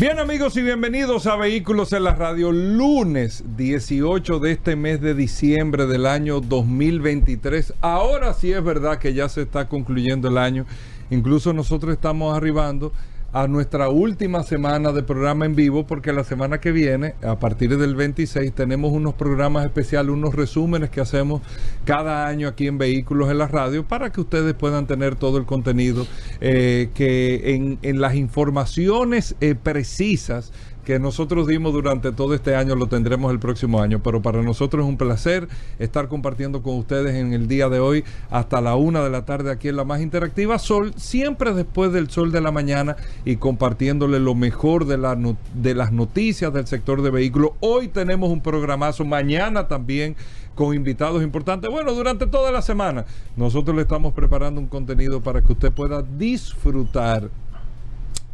Bien amigos y bienvenidos a Vehículos en la Radio, lunes 18 de este mes de diciembre del año 2023. Ahora sí es verdad que ya se está concluyendo el año, incluso nosotros estamos arribando a nuestra última semana de programa en vivo, porque la semana que viene, a partir del 26, tenemos unos programas especiales, unos resúmenes que hacemos cada año aquí en Vehículos en la Radio, para que ustedes puedan tener todo el contenido eh, que en, en, las informaciones eh, precisas que nosotros dimos durante todo este año lo tendremos el próximo año. Pero para nosotros es un placer estar compartiendo con ustedes en el día de hoy hasta la una de la tarde aquí en la más interactiva Sol, siempre después del sol de la mañana y compartiéndole lo mejor de, la, de las noticias del sector de vehículos. Hoy tenemos un programazo, mañana también con invitados importantes. Bueno, durante toda la semana nosotros le estamos preparando un contenido para que usted pueda disfrutar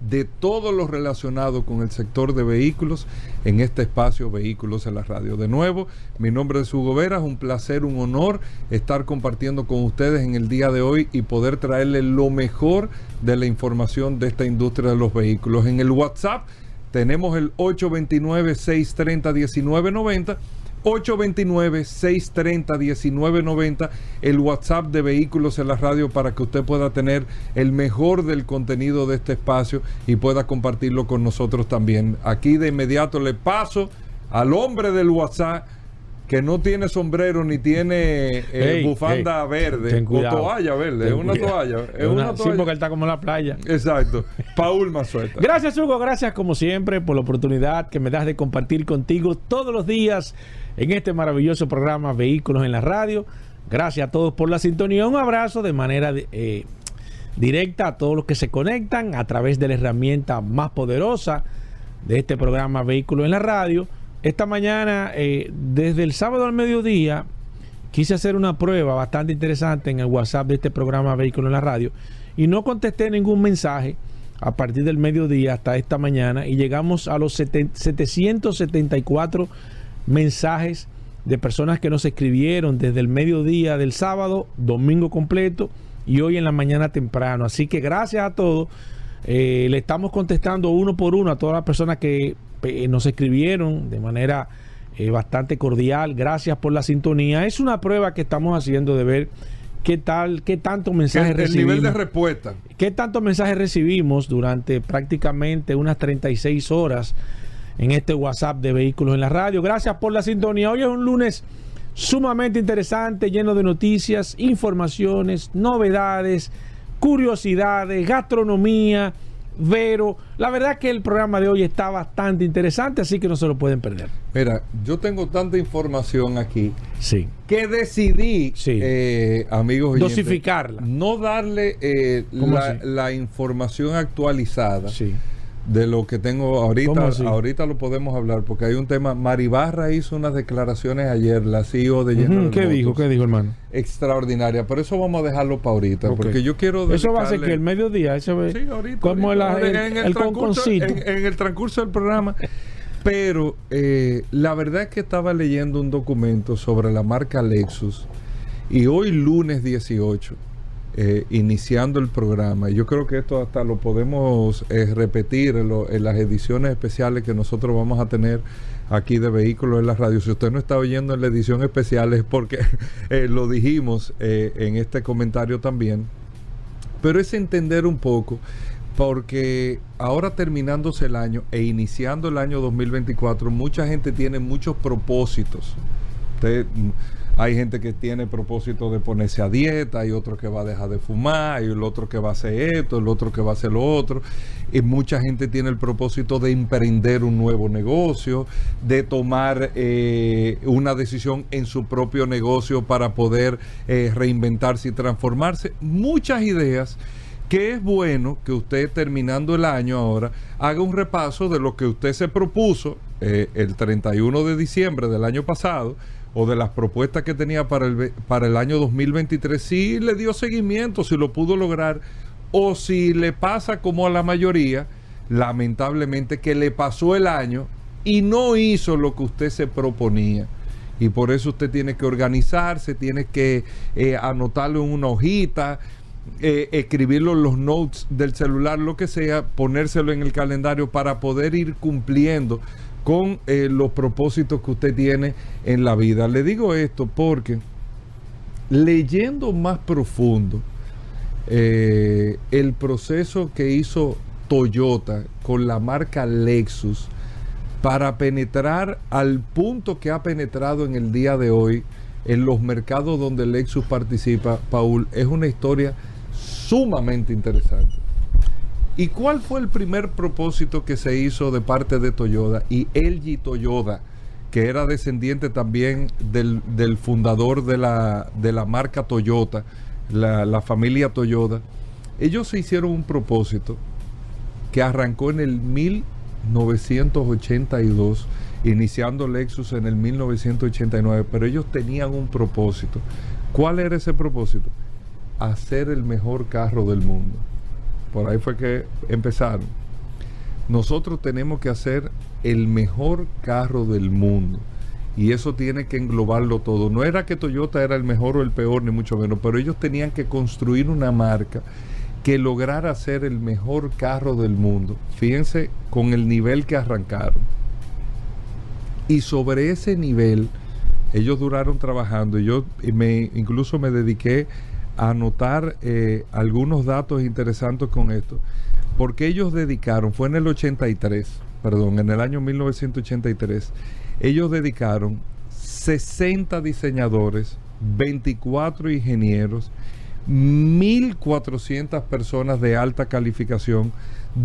de todo lo relacionado con el sector de vehículos en este espacio Vehículos en la Radio. De nuevo, mi nombre es Hugo Vera, es un placer, un honor estar compartiendo con ustedes en el día de hoy y poder traerles lo mejor de la información de esta industria de los vehículos. En el WhatsApp tenemos el 829-630-1990 829-630-1990, el WhatsApp de Vehículos en la Radio para que usted pueda tener el mejor del contenido de este espacio y pueda compartirlo con nosotros también. Aquí de inmediato le paso al hombre del WhatsApp que no tiene sombrero ni tiene eh, bufanda verde o toalla verde, es una toalla. Es una, toalla. Sí, porque él está como en la playa. Exacto. Paul Mazueta. Gracias, Hugo. Gracias, como siempre, por la oportunidad que me das de compartir contigo todos los días en este maravilloso programa Vehículos en la Radio. Gracias a todos por la sintonía. Un abrazo de manera eh, directa a todos los que se conectan a través de la herramienta más poderosa de este programa Vehículos en la Radio esta mañana, eh, desde el sábado al mediodía, quise hacer una prueba bastante interesante en el WhatsApp de este programa Vehículo en la Radio y no contesté ningún mensaje a partir del mediodía hasta esta mañana y llegamos a los 774 mensajes de personas que nos escribieron desde el mediodía del sábado, domingo completo y hoy en la mañana temprano. Así que gracias a todos. Eh, le estamos contestando uno por uno a todas las personas que nos escribieron de manera eh, bastante cordial. Gracias por la sintonía. Es una prueba que estamos haciendo de ver qué tal, qué tanto mensajes recibimos. El nivel de respuesta. Qué tantos mensajes recibimos durante prácticamente unas 36 horas en este WhatsApp de Vehículos en la Radio. Gracias por la sintonía. Hoy es un lunes sumamente interesante, lleno de noticias, informaciones, novedades, curiosidades, gastronomía Vero. La verdad que el programa de hoy está bastante interesante, así que no se lo pueden perder. Mira, yo tengo tanta información aquí sí. que decidí, sí. eh, amigos, dosificarla. no darle eh, la, la, información actualizada. Sí de lo que tengo ahorita, ahorita lo podemos hablar porque hay un tema. Maribarra hizo unas declaraciones ayer, la CEO de General ¿Qué dijo? ¿Qué dijo, hermano? Extraordinaria, pero eso vamos a dejarlo para ahorita, porque yo quiero. Eso va a ser que el mediodía, eso sí, ahorita, como ahorita, el, en, el, el transcurso, en, en, el transcurso del programa. pero eh, la verdad es que estaba leyendo un documento sobre la marca Lexus y hoy lunes 18 eh, iniciando el programa. Yo creo que esto hasta lo podemos eh, repetir en, las ediciones especiales que nosotros vamos a tener aquí de Vehículos en la Radio. Si usted no está oyendo en la edición especial es porque eh, lo dijimos eh, en este comentario también. Pero es entender un poco, porque ahora terminándose el año e iniciando el año 2024, mucha gente tiene muchos propósitos. Usted, hay gente que tiene propósito de ponerse a dieta, hay otro que va a dejar de fumar, hay el otro que va a hacer esto, el otro que va a hacer lo otro. Y mucha gente tiene el propósito de emprender un nuevo negocio, de tomar eh, una decisión en su propio negocio para poder eh, reinventarse y transformarse. Muchas ideas que es bueno que usted terminando el año ahora haga un repaso de lo que usted se propuso eh, el 31 de diciembre del año pasado o de las propuestas que tenía para el, para el año 2023, si le dio seguimiento, si lo pudo lograr, o si le pasa como a la mayoría, lamentablemente que le pasó el año y no hizo lo que usted se proponía. Y por eso usted tiene que organizarse, tiene que eh, anotarlo en una hojita, eh, escribirlo en los notes del celular, lo que sea, ponérselo en el calendario para poder ir cumpliendo con eh, los propósitos que usted tiene en la vida. Le digo esto porque leyendo más profundo eh, el proceso que hizo Toyota con la marca Lexus para penetrar al punto que ha penetrado en el día de hoy en los mercados donde Lexus participa, Paul, es una historia sumamente interesante. ¿Y cuál fue el primer propósito que se hizo de parte de Toyota? Y LG Toyota, que era descendiente también del, del fundador de la, de la marca Toyota, la, la familia Toyota, ellos se hicieron un propósito que arrancó en el 1982, iniciando Lexus en el 1989, pero ellos tenían un propósito. ¿Cuál era ese propósito? Hacer el mejor carro del mundo. Por ahí fue que empezaron. Nosotros tenemos que hacer el mejor carro del mundo. Y eso tiene que englobarlo todo. No era que Toyota era el mejor o el peor, ni mucho menos, pero ellos tenían que construir una marca que lograra ser el mejor carro del mundo. Fíjense con el nivel que arrancaron. Y sobre ese nivel, ellos duraron trabajando. Yo me, incluso me dediqué anotar eh, algunos datos interesantes con esto. Porque ellos dedicaron, fue en el 83, perdón, en el año 1983, ellos dedicaron 60 diseñadores, 24 ingenieros, 1.400 personas de alta calificación,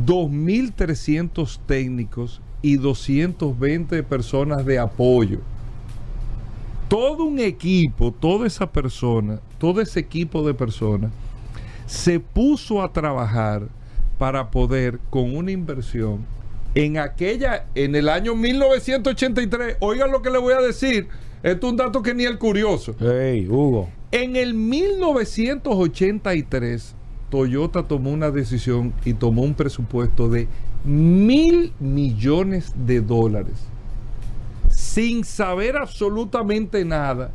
2.300 técnicos y 220 personas de apoyo. Todo un equipo, toda esa persona, todo ese equipo de personas se puso a trabajar para poder con una inversión en aquella, en el año 1983, oigan lo que le voy a decir, esto es un dato que ni el curioso. Hey, Hugo. En el 1983, Toyota tomó una decisión y tomó un presupuesto de mil millones de dólares, sin saber absolutamente nada,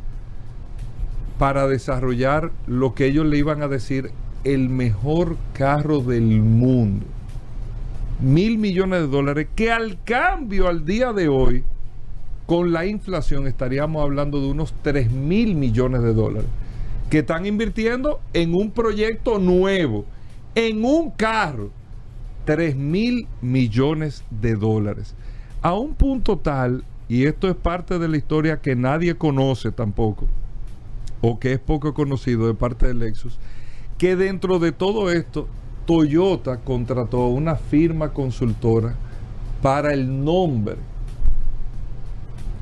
para desarrollar lo que ellos le iban a decir el mejor carro del mundo. Mil millones de dólares, que al cambio al día de hoy, con la inflación estaríamos hablando de unos 3 mil millones de dólares que están invirtiendo en un proyecto nuevo, en un carro, 3 mil millones de dólares. A un punto tal, y esto es parte de la historia que nadie conoce tampoco, o que es poco conocido de parte de Lexus, que dentro de todo esto, Toyota contrató una firma consultora para el nombre.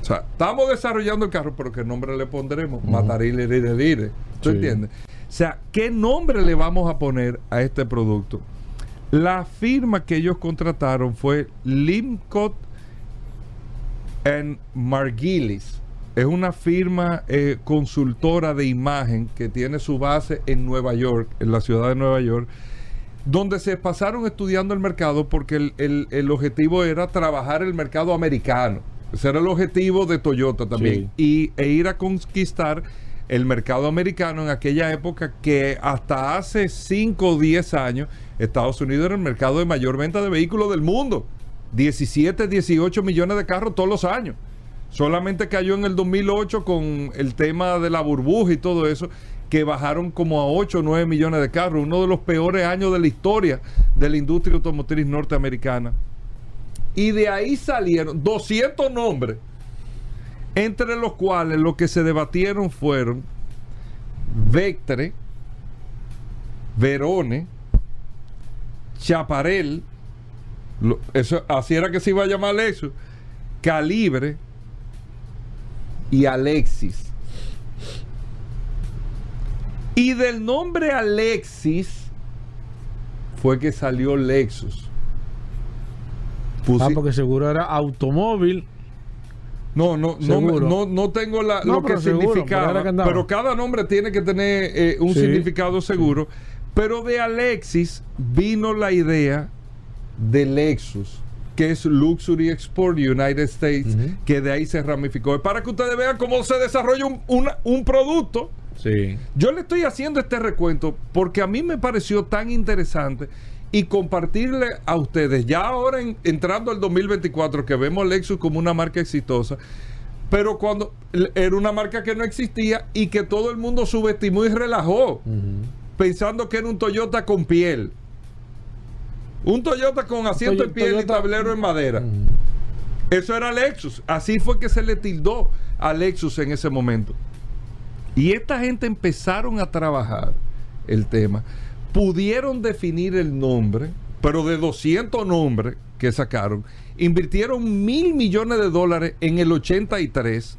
O sea, estamos desarrollando el carro, pero ¿qué nombre le pondremos? Matarile, lire, lire. ¿Tú Sí. entiendes? O sea, ¿qué nombre le vamos a poner a este producto? La firma que ellos contrataron fue Limcott and Margilis. Es una firma eh, consultora de imagen que tiene su base en Nueva York, en la ciudad de Nueva York, donde se pasaron estudiando el mercado porque el, el- el objetivo era trabajar el mercado americano. Ese era el objetivo de Toyota también. Y, e ir a conquistar el mercado americano en aquella época que hasta hace 5 o 10 años Estados Unidos era el mercado de mayor venta de vehículos del mundo. 17, 18 millones de carros todos los años. Solamente cayó en el 2008 con el tema de la burbuja y todo eso, que bajaron como a 8 o 9 millones de carros, uno de los peores años de la historia de la industria automotriz norteamericana. Y de ahí salieron 200 nombres, entre los cuales los que se debatieron fueron Vectre, Verone, Chaparel, lo- eso, así era que se iba a llamar eso, Calibre y Alexis. Y del nombre Alexis fue que salió Lexus. Pusi- Ah, porque seguro era automóvil. No, no, no, no, no tengo la, No, lo que significaba. pero cada nombre tiene que tener eh, un Sí, significado seguro. Pero de Alexis vino la idea de Lexus, que es Luxury Export United States, que de ahí se ramificó. Es para que ustedes vean cómo se desarrolla un, una- un producto. Sí. Yo le estoy haciendo este recuento porque a mí me pareció tan interesante y compartirle a ustedes, ya ahora en- entrando al 2024, que vemos Lexus como una marca exitosa, pero cuando era una marca que no existía y que todo el mundo subestimó y relajó, pensando que era un Toyota con piel. Un Toyota con asiento en piel y tablero en madera. Eso era Lexus. Así fue que se le tildó a Lexus en ese momento. Y esta gente empezaron a trabajar el tema. Pudieron definir el nombre, pero de 200 nombres que sacaron, invirtieron mil millones de dólares en el 83,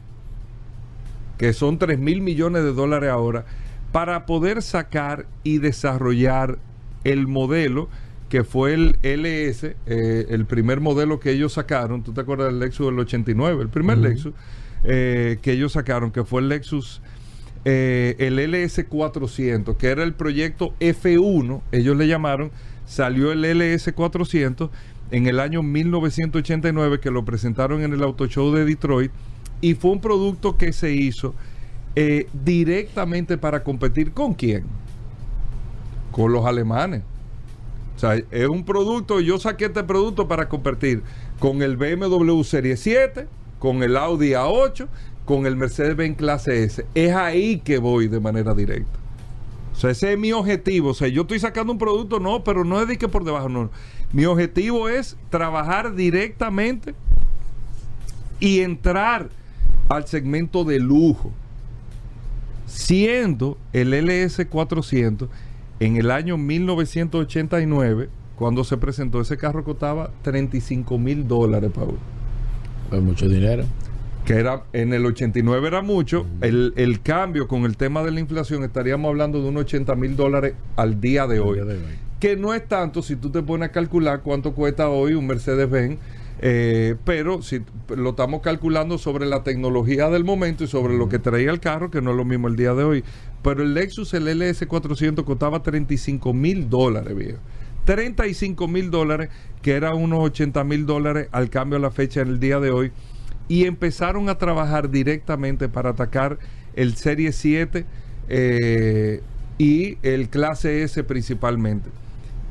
que son 3 mil millones de dólares ahora, para poder sacar y desarrollar el modelo que fue el LS, eh, el primer modelo que ellos sacaron. ¿Tú te acuerdas del Lexus del 89? El primer Lexus eh, que ellos sacaron, que fue el Lexus, eh, el LS 400, que era el proyecto F1, ellos le llamaron, salió el LS 400 en el año 1989, que lo presentaron en el Auto Show de Detroit, y fue un producto que se hizo directamente para competir con quién? Con los alemanes. O sea, es un producto, yo saqué este producto para competir con el BMW Serie 7, con el Audi A8, con el Mercedes-Benz Clase S. Es ahí que voy de manera directa. O sea, ese es mi objetivo. O sea, yo estoy sacando un producto, no, pero no es de que por debajo, no. Mi objetivo es trabajar directamente y entrar al segmento de lujo. Siendo el LS400 en el año 1989, cuando se presentó ese carro costaba 35 mil dólares, Paul. Pues mucho dinero. Que era, en el 89 era mucho. el, el cambio con el tema de la inflación, estaríamos hablando de unos 80 mil dólares al día de hoy. día de hoy. Que no es tanto si tú te pones a calcular cuánto cuesta hoy un Mercedes-Benz. Eh, pero si lo estamos calculando sobre la tecnología del momento y sobre lo que traía el carro, que no es lo mismo el día de hoy. Pero el Lexus, el LS400, costaba 35 mil dólares, viejo. 35 mil dólares, que era unos 80 mil dólares al cambio a la fecha en el día de hoy. Y empezaron a trabajar directamente para atacar el Serie 7 eh, y el Clase S principalmente.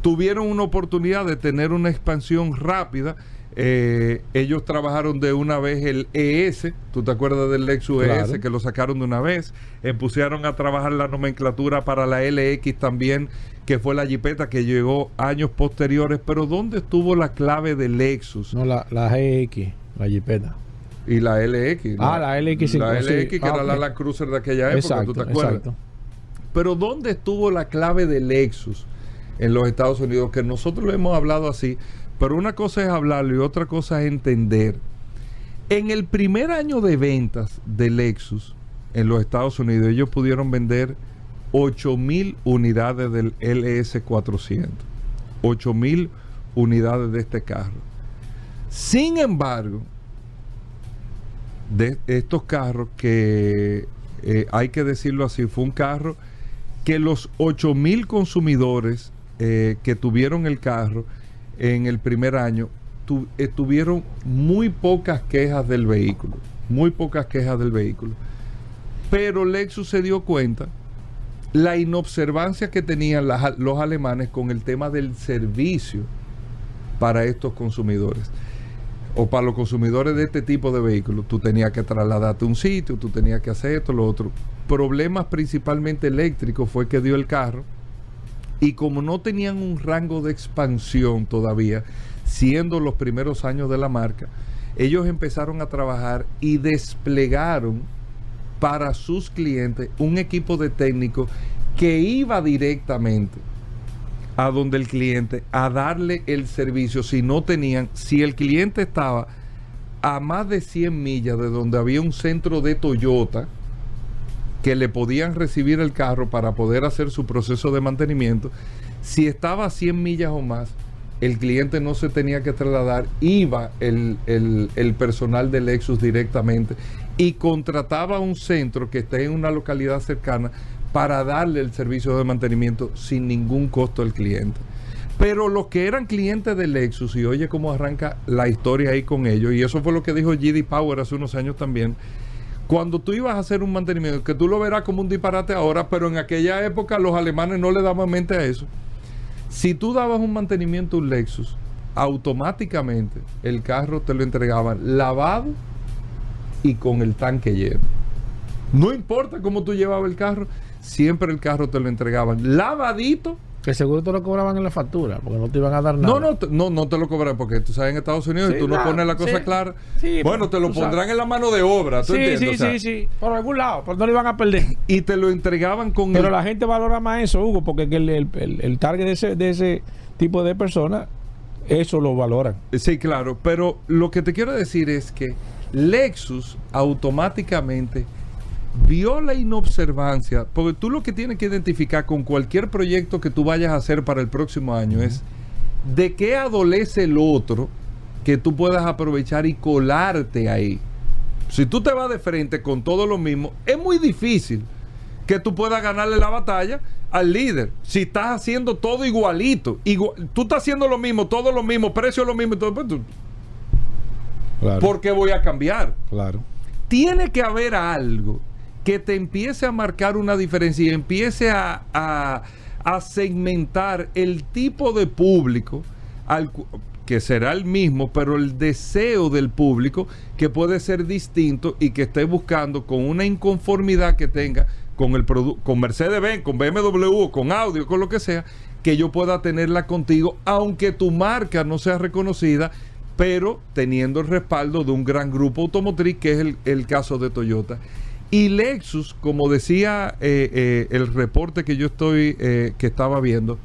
Tuvieron una oportunidad de tener una expansión rápida. Eh, ellos trabajaron de una vez el ES, tú te acuerdas del Lexus Claro. ES que lo sacaron de una vez, eh, pusieron a trabajar la nomenclatura para la LX también, que fue la jipeta que llegó años posteriores, pero ¿dónde estuvo la clave de Lexus No, la, la GX, la Jeepeta. y la LX? Ah, la LX, La sí. LX que Ah, era la ok. Land Cruiser de aquella época, Exacto, ¿tú te acuerdas? exacto. Pero ¿dónde estuvo la clave de Lexus en los Estados Unidos? Que nosotros lo hemos hablado así, pero una cosa es hablarlo y otra cosa es entender. En el primer año de ventas de Lexus en los Estados Unidos, ellos pudieron vender 8 mil unidades del LS400. 8 mil unidades de este carro. Sin embargo, de estos carros que eh, hay que decirlo así, fue un carro que los 8 mil consumidores eh, que tuvieron el carro en el primer año tu- tuvieron muy pocas quejas del vehículo, muy pocas quejas del vehículo. Pero Lexus se dio cuenta la inobservancia que tenían los alemanes con el tema del servicio para estos consumidores o para los consumidores de este tipo de vehículos. Tú tenías que trasladarte a un sitio, tú tenías que hacer esto, lo otro. Problemas principalmente eléctricos fue que dio el carro y como no tenían un rango de expansión todavía, siendo los primeros años de la marca, ellos empezaron a trabajar y desplegaron para sus clientes un equipo de técnicos que iba directamente a donde el cliente a darle el servicio si no tenían, si el cliente estaba a más de 100 millas de donde había un centro de Toyota que le podían recibir el carro para poder hacer su proceso de mantenimiento, si estaba a 100 millas o más, el cliente no se tenía que trasladar, iba el, el, personal de Lexus directamente y contrataba un centro que esté en una localidad cercana para darle el servicio de mantenimiento sin ningún costo al cliente. Pero los que eran clientes de Lexus, y oye cómo arranca la historia ahí con ellos, y eso fue lo que dijo GD Power hace unos años también, cuando tú ibas a hacer un mantenimiento, que tú lo verás como un disparate ahora, pero en aquella época los alemanes no le daban mente a eso. Si tú dabas un mantenimiento a un Lexus, automáticamente el carro te lo entregaban lavado y con el tanque lleno. No importa cómo tú llevabas el carro, siempre el carro te lo entregaban lavadito que seguro te lo cobraban en la factura, porque no te iban a dar nada. No, no, no, no te lo cobran, porque tú sabes en Estados Unidos y tú no pones la cosa clara. bueno, te lo pondrán en la mano de obra. ¿tú sí, sí, sí, sí. Por algún lado, pero no lo iban a perder. Y te lo entregaban con. Pero la gente valora más eso, Hugo, porque el, el, el, target de ese, de ese tipo de personas, eso lo valoran. Sí, claro. Pero lo que te quiero decir es que Lexus automáticamente vio la inobservancia, porque tú lo que tienes que identificar con cualquier proyecto que tú vayas a hacer para el próximo año es de qué adolece el otro que tú puedas aprovechar y colarte ahí. Si tú te vas de frente con todo lo mismo, es muy difícil que tú puedas ganarle la batalla al líder. Si estás haciendo todo igualito, tú estás haciendo lo mismo, todo lo mismo, precio lo mismo, todo, pues ¿por qué voy a cambiar? Claro. Tiene que haber algo que te empiece a marcar una diferencia y empiece a, a, segmentar el tipo de público que será el mismo, pero el deseo del público que puede ser distinto y que esté buscando con una inconformidad que tenga con el con Mercedes-Benz, con BMW, con Audio, con lo que sea, que yo pueda tenerla contigo, aunque tu marca no sea reconocida, pero teniendo el respaldo de un gran grupo automotriz, que es el, el caso de Toyota. Y Lexus, como decía eh, eh, el reporte que yo estoy, eh, que estaba viendo,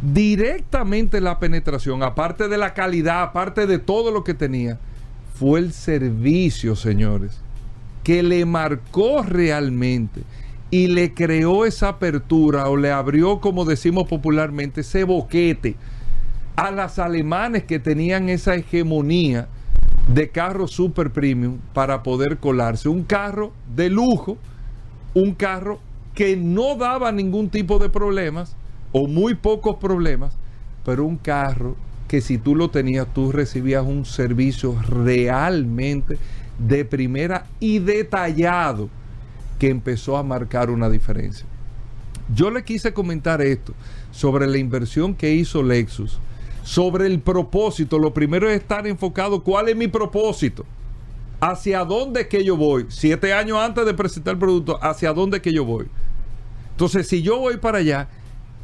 directamente la penetración, aparte de la calidad, aparte de todo lo que tenía, fue el servicio, señores, que le marcó realmente y le creó esa apertura o le abrió, como decimos popularmente, ese boquete a las alemanes que tenían esa hegemonía de carro super premium para poder colarse. Un carro de lujo, un carro que no daba ningún tipo de problemas o muy pocos problemas, pero un carro que si tú lo tenías, tú recibías un servicio realmente de primera y detallado que empezó a marcar una diferencia. Yo le quise comentar esto sobre la inversión que hizo Lexus sobre el propósito. Lo primero es estar enfocado, ¿cuál es mi propósito? ¿Hacia dónde es que yo voy? Siete años antes de presentar el producto, ¿hacia dónde es que yo voy? Entonces, si yo voy para allá,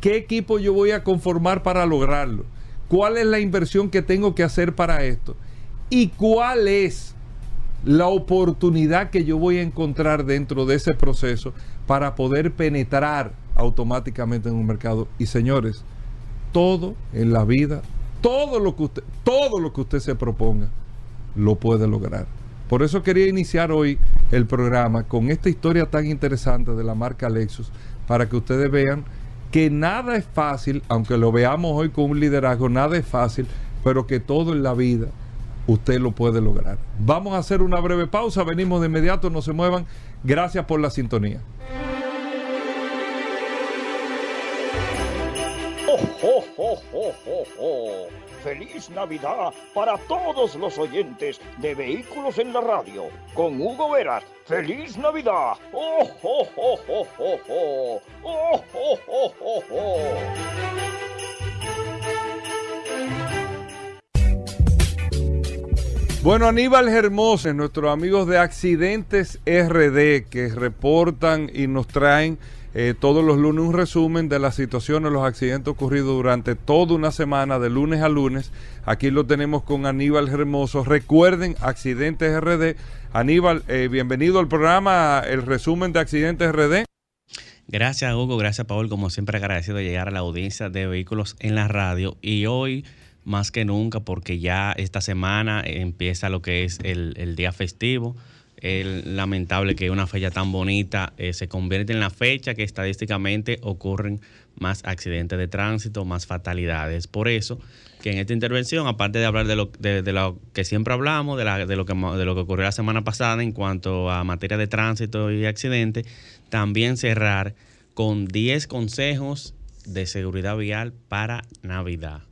¿qué equipo yo voy a conformar para lograrlo? ¿Cuál es la inversión que tengo que hacer para esto? ¿Y cuál es la oportunidad que yo voy a encontrar dentro de ese proceso para poder penetrar automáticamente en un mercado? Y señores, todo en la vida, todo lo que usted, todo lo que usted se proponga, lo puede lograr. Por eso quería iniciar hoy el programa con esta historia tan interesante de la marca Lexus, para que ustedes vean que nada es fácil, aunque lo veamos hoy con un liderazgo, nada es fácil, pero que todo en la vida usted lo puede lograr. Vamos a hacer una breve pausa, venimos de inmediato, no se muevan. Gracias por la sintonía. ¡Feliz Navidad para todos los oyentes de Vehículos en la Radio! Con Hugo Veras. ¡Feliz Navidad! ¡Oh, oh, oh, oh, oh, oh! ¡Oh, oh, oh, oh, oh! Bueno, Aníbal Hermoso, nuestros amigos de Accidentes RD que reportan y nos traen eh, todos los lunes un resumen de las situaciones, los accidentes ocurridos durante toda una semana, de lunes a lunes. Aquí lo tenemos con Aníbal Hermoso. Recuerden, Accidentes RD. Aníbal, eh, bienvenido al programa, el resumen de Accidentes RD. Gracias Hugo, gracias Paul, como siempre agradecido de llegar a la audiencia de vehículos en la radio y hoy más que nunca porque ya esta semana empieza lo que es el, el día festivo Es lamentable que una fecha tan bonita eh, se convierta en la fecha que estadísticamente ocurren más accidentes de tránsito, más fatalidades. Por eso que en esta intervención, aparte de hablar de lo, que siempre hablamos, de, la, de, lo que, de lo que ocurrió la semana pasada en cuanto a materia de tránsito y accidentes, también cerrar con 10 consejos de seguridad vial para Navidad.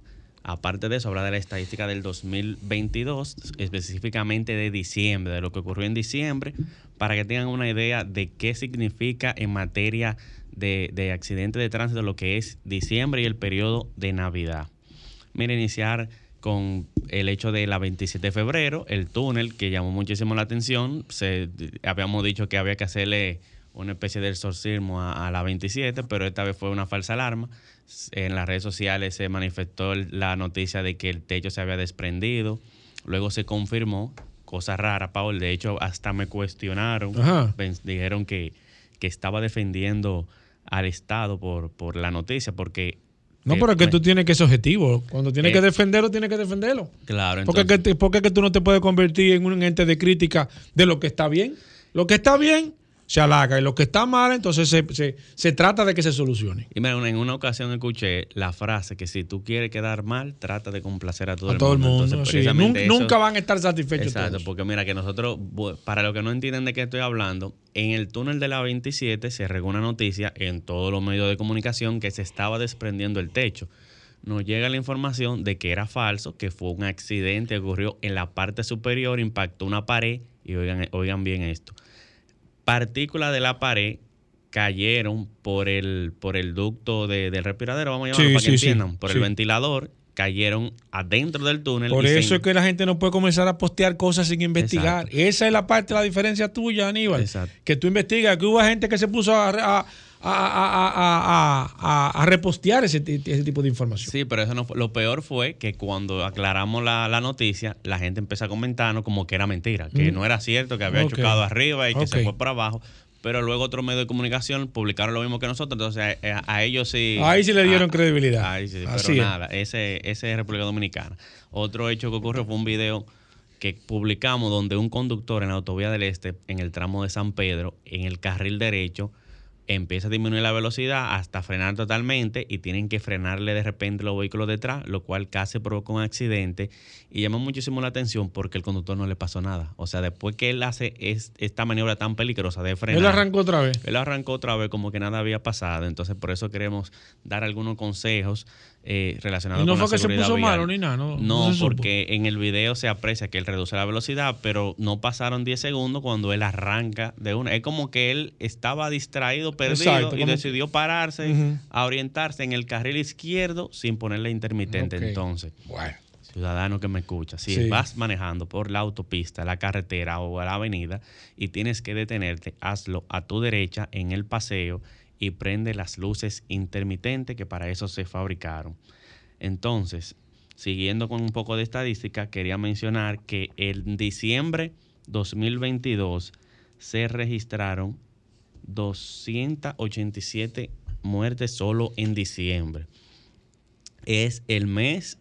Aparte de eso, hablar de la estadística del 2022, específicamente de diciembre, de lo que ocurrió en diciembre, para que tengan una idea de qué significa en materia de, de accidentes de tránsito lo que es diciembre y el periodo de Navidad. Mira, iniciar con el hecho de la 27 de febrero, el túnel que llamó muchísimo la atención. Se, habíamos dicho que había que hacerle una especie de exorcismo a, a, la 27, pero esta vez fue una falsa alarma. En las redes sociales se manifestó la noticia de que el techo se había desprendido. Luego se confirmó, cosa rara, Paul. De hecho, hasta me cuestionaron. Ajá. Dijeron que, que estaba defendiendo al Estado por, por la noticia, porque no, pero es que tú tienes que ser objetivo. Cuando tienes eh, que defenderlo, tienes que defenderlo. Claro. Entonces, porque, que, porque que tú no te puedes convertir en un ente de crítica de lo que está bien. Lo que está bien se halaga y lo que está mal, entonces se, se, se trata de que se solucione. Y mira, en una ocasión escuché la frase que si tú quieres quedar mal, trata de complacer a todo a el todo mundo. El mundo entonces, sí. nunca, eso, nunca, van a estar satisfechos. Exacto, todos. porque mira que nosotros, para los que no entienden de qué estoy hablando, en el túnel de la 27 se regó una noticia en todos los medios de comunicación que se estaba desprendiendo el techo nos llega la información de que era falso, que fue un accidente que ocurrió en la parte superior, impactó una pared y oigan, oigan bien esto. Partículas de la pared cayeron por el, por el ducto de, del respiradero, vamos a llamarlo sí, para que entiendan, sí, por el ventilador, cayeron adentro del túnel. Por eso se... es que la gente no puede comenzar a postear cosas sin investigar. Exacto. Esa es la parte la diferencia tuya, Aníbal. Exacto. Que tú investigas, que hubo gente que se puso a, a a, a, a, a, repostear ese, ese, tipo de información. Sí, pero eso no fue, lo peor fue que cuando aclaramos la, la, noticia, la gente empezó a comentarnos como que era mentira, que mm. no era cierto, que había okay. chocado arriba y que okay. se fue por abajo. Pero luego otros medios de comunicación publicaron lo mismo que nosotros, entonces a, ellos sí. Ahí sí le dieron credibilidad. Ahí sí, Así pero es. nada, ese, ese es República Dominicana. Otro hecho que ocurrió fue un video que publicamos donde un conductor en la autovía del Este, en el tramo de San Pedro, en el carril derecho, empieza a disminuir la velocidad hasta frenar totalmente y tienen que frenarle de repente los vehículos detrás, lo cual casi provoca un accidente y llama muchísimo la atención porque el conductor no le pasó nada. O sea, después que él hace es, esta maniobra tan peligrosa de frenar. Él arrancó otra vez. Él arrancó otra vez como que nada había pasado. Entonces, por eso queremos dar algunos consejos eh, relacionados y no con fue la que se puso vial. malo ni nada, no. No, no porque en el video se aprecia que él reduce la velocidad, pero no pasaron 10 segundos cuando él arranca de una. Es como que él estaba distraído, perdido Exacto, y decidió pararse, uh -huh. a orientarse en el carril izquierdo sin ponerle intermitente. Okay. Entonces, bueno. ciudadano que me escucha, si sí. vas manejando por la autopista, la carretera o la avenida y tienes que detenerte, hazlo a tu derecha en el paseo y prende las luces intermitentes que para eso se fabricaron. Entonces, siguiendo con un poco de estadística, quería mencionar que en diciembre 2022 se registraron 287 muertes solo en diciembre. Es el mes,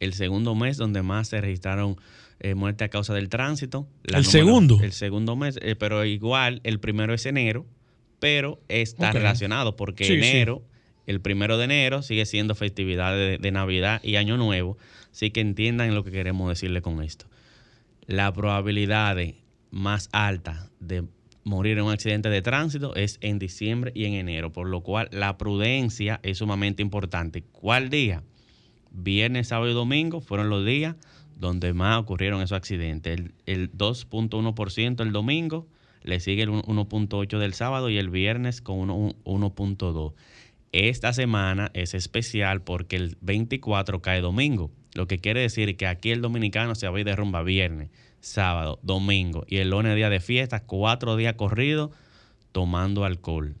el segundo mes donde más se registraron eh, muertes a causa del tránsito. La ¿El número, segundo? El segundo mes, eh, pero igual el primero es enero, pero está okay. relacionado porque sí, enero, sí. el primero de enero, sigue siendo festividad de, de, Navidad y Año Nuevo. Así que entiendan lo que queremos decirle con esto. La probabilidad de más alta de morir en un accidente de tránsito es en diciembre y en enero, por lo cual la prudencia es sumamente importante. ¿Cuál día? Viernes, sábado y domingo fueron los días donde más ocurrieron esos accidentes. El, el 2.1% el domingo, le sigue el 1.8 del sábado y el viernes con 1.2. Esta semana es especial porque el 24 cae domingo, lo que quiere decir que aquí el dominicano se va a ir de rumba viernes, sábado, domingo y el lunes día de fiesta, cuatro días corridos tomando alcohol.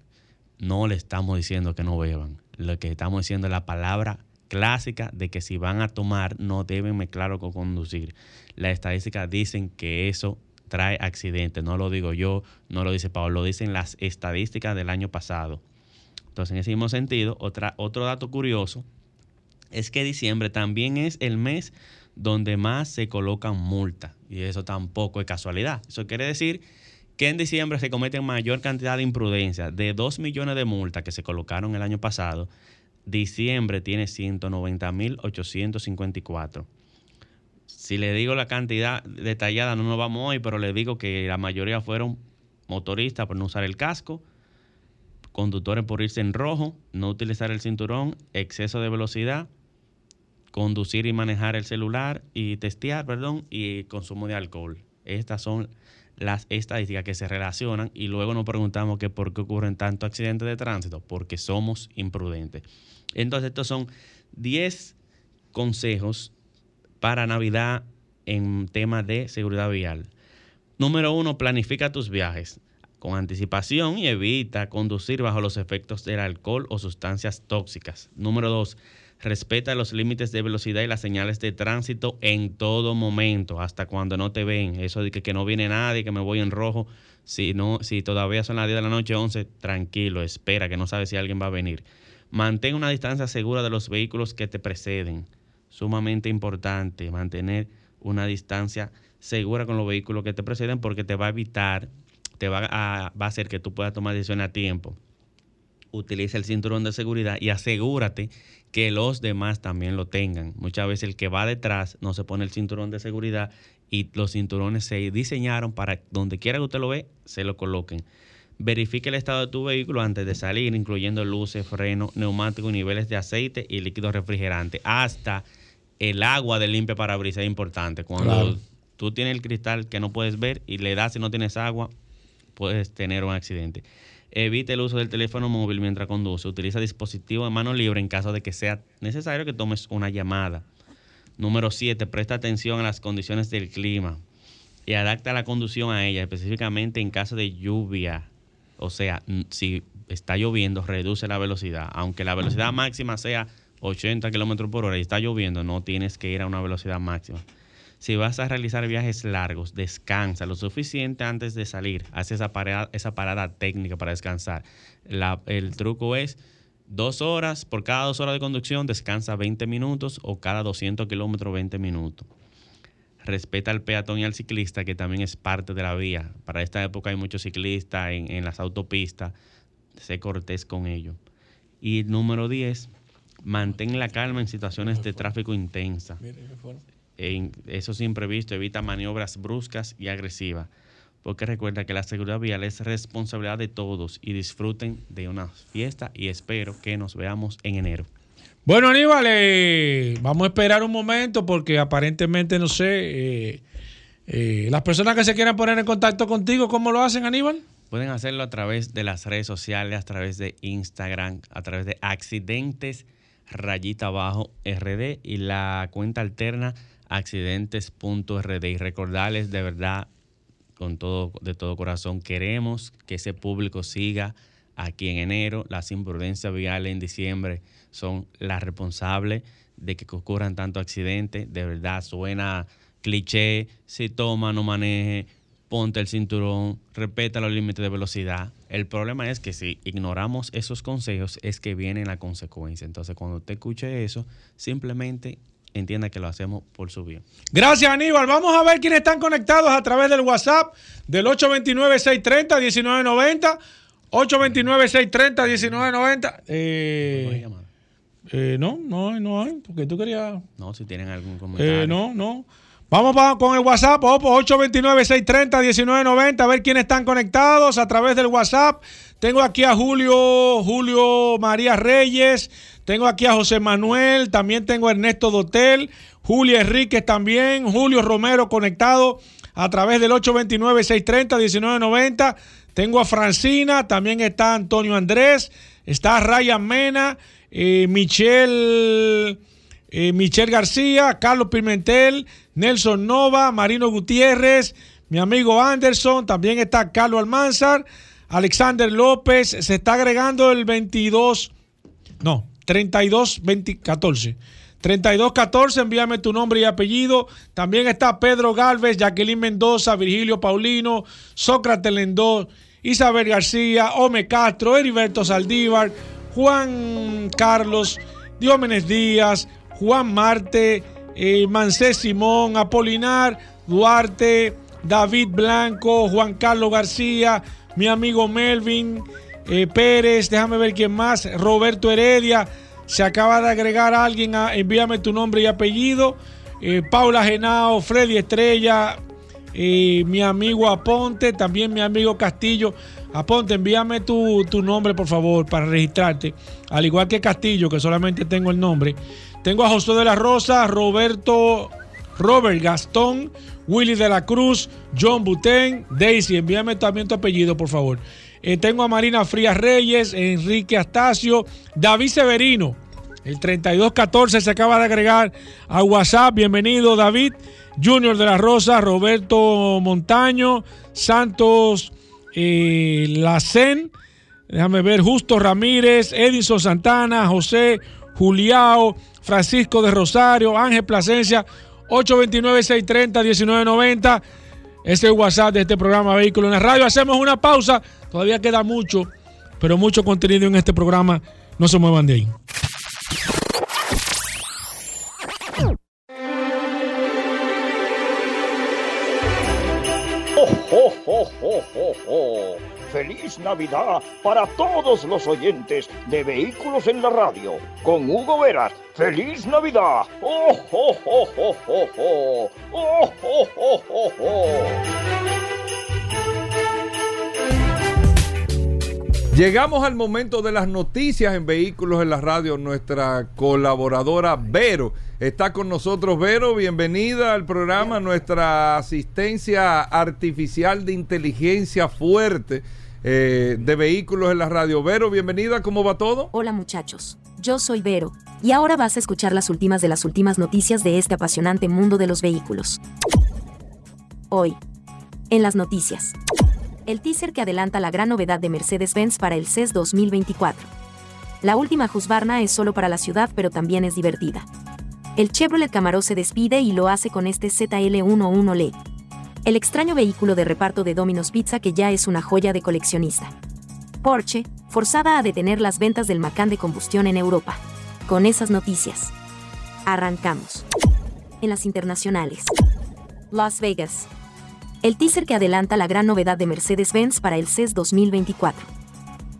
No le estamos diciendo que no beban, lo que estamos diciendo es la palabra clásica de que si van a tomar no deben mezclarlo con conducir. Las estadísticas dicen que eso trae accidentes. No lo digo yo, no lo dice Pablo, lo dicen las estadísticas del año pasado. Entonces, en ese mismo sentido, otra, otro dato curioso es que diciembre también es el mes donde más se colocan multas. Y eso tampoco es casualidad. Eso quiere decir que en diciembre se cometen mayor cantidad de imprudencias. De 2 millones de multas que se colocaron el año pasado, diciembre tiene 190.854. Si le digo la cantidad detallada, no nos vamos hoy, pero le digo que la mayoría fueron motoristas por no usar el casco, conductores por irse en rojo, no utilizar el cinturón, exceso de velocidad, conducir y manejar el celular y testear, perdón, y consumo de alcohol. Estas son las estadísticas que se relacionan y luego nos preguntamos que por qué ocurren tantos accidentes de tránsito, porque somos imprudentes. Entonces, estos son 10 consejos para Navidad en temas de seguridad vial. Número uno, planifica tus viajes con anticipación y evita conducir bajo los efectos del alcohol o sustancias tóxicas. Número dos, respeta los límites de velocidad y las señales de tránsito en todo momento, hasta cuando no te ven. Eso de que, no viene nadie, que me voy en rojo. Si, no, si todavía son las 10 de la noche, 11, tranquilo, espera, que no sabes si alguien va a venir. Mantén una distancia segura de los vehículos que te preceden sumamente importante mantener una distancia segura con los vehículos que te preceden porque te va a evitar, te va a, va a hacer que tú puedas tomar decisiones a tiempo. Utiliza el cinturón de seguridad y asegúrate que los demás también lo tengan. Muchas veces el que va detrás no se pone el cinturón de seguridad y los cinturones se diseñaron para donde quiera que usted lo ve, se lo coloquen. Verifique el estado de tu vehículo antes de salir, incluyendo luces, freno, neumáticos, niveles de aceite y líquido refrigerante. Hasta el agua de limpia parabrisas es importante. Cuando tú tienes el cristal que no puedes ver y le das y no tienes agua, puedes tener un accidente. Evite el uso del teléfono móvil mientras conduce. Utiliza dispositivo de mano libre en caso de que sea necesario que tomes una llamada. Número 7. Presta atención a las condiciones del clima y adapta la conducción a ella, específicamente en caso de lluvia. O sea, si está lloviendo, reduce la velocidad. Aunque la velocidad máxima sea 80 kilómetros por hora y está lloviendo, no tienes que ir a una velocidad máxima. Si vas a realizar viajes largos, descansa lo suficiente antes de salir. Haz esa parada, esa parada técnica para descansar. el truco es dos horas, por cada dos horas de conducción, descansa 20 minutos o cada 200 kilómetros 20 minutos. Respeta al peatón y al ciclista, que también es parte de la vía. Para esta época hay muchos ciclistas en, en las autopistas. Sé cortés con ellos. Y número 10, Mantén la calma en situaciones de tráfico intensa. En es imprevisto, evita maniobras bruscas y agresivas. Porque recuerda que la seguridad vial es responsabilidad de todos y disfruten de una fiesta y espero que nos veamos en enero. Bueno, Aníbal, eh, vamos a esperar un momento porque aparentemente, no sé, eh, eh, las personas que se quieran poner en contacto contigo, ¿cómo lo hacen, Aníbal? Pueden hacerlo a través de las redes sociales, a través de Instagram, a través de accidentes rayita abajo RD y la cuenta alterna accidentes.rd. Y recordarles de verdad, con todo, de todo corazón, queremos que ese público siga aquí en enero. Las imprudencias viales en diciembre son las responsables de que ocurran tantos accidentes. De verdad, suena cliché, si toma, no maneje, ponte el cinturón, respeta los límites de velocidad. El problema es que si ignoramos esos consejos es que viene la consecuencia. Entonces, cuando usted escuche eso, simplemente entienda que lo hacemos por su bien. Gracias, Aníbal. Vamos a ver quiénes están conectados a través del WhatsApp del 829-630-1990. 829-630-1990. Eh, eh, no, no, no hay, porque tú querías... No, si tienen algún comentario. Eh, no, no. Vamos con el WhatsApp, 829-630-1990, a ver quiénes están conectados a través del WhatsApp. Tengo aquí a Julio, Julio María Reyes, tengo aquí a José Manuel, también tengo a Ernesto Dotel, Julio Enríquez también, Julio Romero conectado a través del 829-630-1990. Tengo a Francina, también está Antonio Andrés, está Ryan Mena, eh, Michelle, eh, Michelle García, Carlos Pimentel, Nelson Nova, Marino Gutiérrez, mi amigo Anderson, también está Carlos Almanzar, Alexander López, se está agregando el 22, no, 32 20, 14. 3214, envíame tu nombre y apellido. También está Pedro Galvez, Jacqueline Mendoza, Virgilio Paulino, Sócrates Lendó, Isabel García, Ome Castro, Heriberto Saldívar, Juan Carlos, Diómenes Díaz, Juan Marte, eh, Simón, Apolinar, Duarte, David Blanco, Juan Carlos García, mi amigo Melvin eh, Pérez, déjame ver quién más, Roberto Heredia, se acaba de agregar alguien, a, envíame tu nombre y apellido, eh, Paula Genao, Freddy Estrella, mi amigo Aponte, también mi amigo Castillo. Aponte, envíame tu, tu, nombre, por favor, para registrarte. Al igual que Castillo, que solamente tengo el nombre. Tengo a José de la Rosa, Roberto, Robert Gastón, Willy de la Cruz, John Buten, Daisy. Envíame también tu apellido, por favor. Eh, tengo a Marina Frías Reyes, Enrique Astacio, David Severino. El 3214 se acaba de agregar a WhatsApp. Bienvenido, David. Junior de la Rosa, Roberto Montaño, Santos eh, Lacen, déjame ver, Justo Ramírez, Edison Santana, José Juliao, Francisco de Rosario, Ángel Plasencia, 829-630-1990. Ese es el WhatsApp de este programa Vehículo en la Radio. Hacemos una pausa. Todavía queda mucho, pero mucho contenido en este programa. No se muevan de ahí. Feliz Navidad para todos los oyentes de Vehículos en la Radio. Con Hugo Veras. Feliz Navidad. ¡Oh, oh, oh, oh, oh, oh! ¡Oh! Llegamos al momento de las noticias en Vehículos en la Radio. Nuestra colaboradora Vero está con nosotros. Vero, bienvenida al programa. Nuestra asistencia artificial de inteligencia fuerte eh, de Vehículos en la Radio. Vero, bienvenida. ¿Cómo va todo? Hola muchachos. Yo soy Vero. Y ahora vas a escuchar las últimas de las últimas noticias de este apasionante mundo de los vehículos. Hoy. En las noticias el teaser que adelanta la gran novedad de Mercedes-Benz para el CES 2024. La última Husqvarna es solo para la ciudad pero también es divertida. El Chevrolet Camaro se despide y lo hace con este ZL11LE, el extraño vehículo de reparto de Domino's Pizza que ya es una joya de coleccionista. Porsche, forzada a detener las ventas del Macan de combustión en Europa. Con esas noticias. Arrancamos. En las internacionales. Las Vegas el teaser que adelanta la gran novedad de Mercedes-Benz para el CES 2024.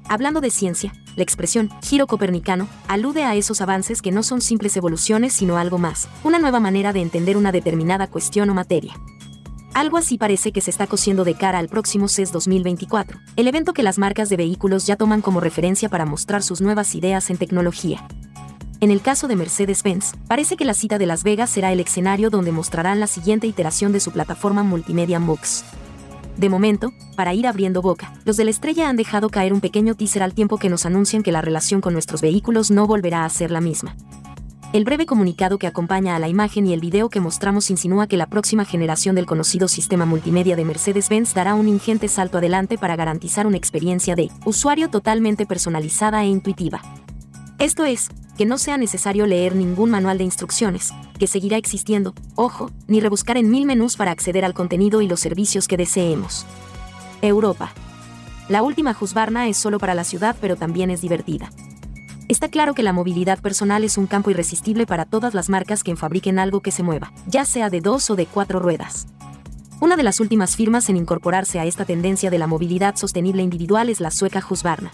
Hablando de ciencia, la expresión giro copernicano alude a esos avances que no son simples evoluciones sino algo más, una nueva manera de entender una determinada cuestión o materia. Algo así parece que se está cosiendo de cara al próximo CES 2024, el evento que las marcas de vehículos ya toman como referencia para mostrar sus nuevas ideas en tecnología. En el caso de Mercedes-Benz, parece que la cita de Las Vegas será el escenario donde mostrarán la siguiente iteración de su plataforma multimedia MOX. De momento, para ir abriendo boca, los de la estrella han dejado caer un pequeño teaser al tiempo que nos anuncian que la relación con nuestros vehículos no volverá a ser la misma. El breve comunicado que acompaña a la imagen y el video que mostramos insinúa que la próxima generación del conocido sistema multimedia de Mercedes-Benz dará un ingente salto adelante para garantizar una experiencia de usuario totalmente personalizada e intuitiva. Esto es, que no sea necesario leer ningún manual de instrucciones, que seguirá existiendo, ojo, ni rebuscar en mil menús para acceder al contenido y los servicios que deseemos. Europa. La última Husqvarna es solo para la ciudad pero también es divertida. Está claro que la movilidad personal es un campo irresistible para todas las marcas que fabriquen algo que se mueva, ya sea de dos o de cuatro ruedas. Una de las últimas firmas en incorporarse a esta tendencia de la movilidad sostenible individual es la sueca Husqvarna.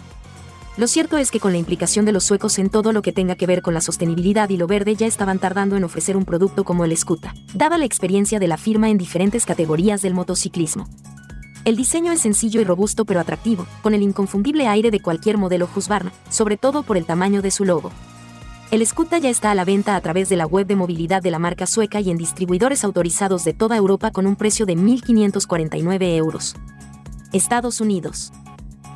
Lo cierto es que con la implicación de los suecos en todo lo que tenga que ver con la sostenibilidad y lo verde ya estaban tardando en ofrecer un producto como el Scuta, dada la experiencia de la firma en diferentes categorías del motociclismo. El diseño es sencillo y robusto pero atractivo, con el inconfundible aire de cualquier modelo Husqvarna, sobre todo por el tamaño de su logo. El Scuta ya está a la venta a través de la web de movilidad de la marca sueca y en distribuidores autorizados de toda Europa con un precio de 1.549 euros. Estados Unidos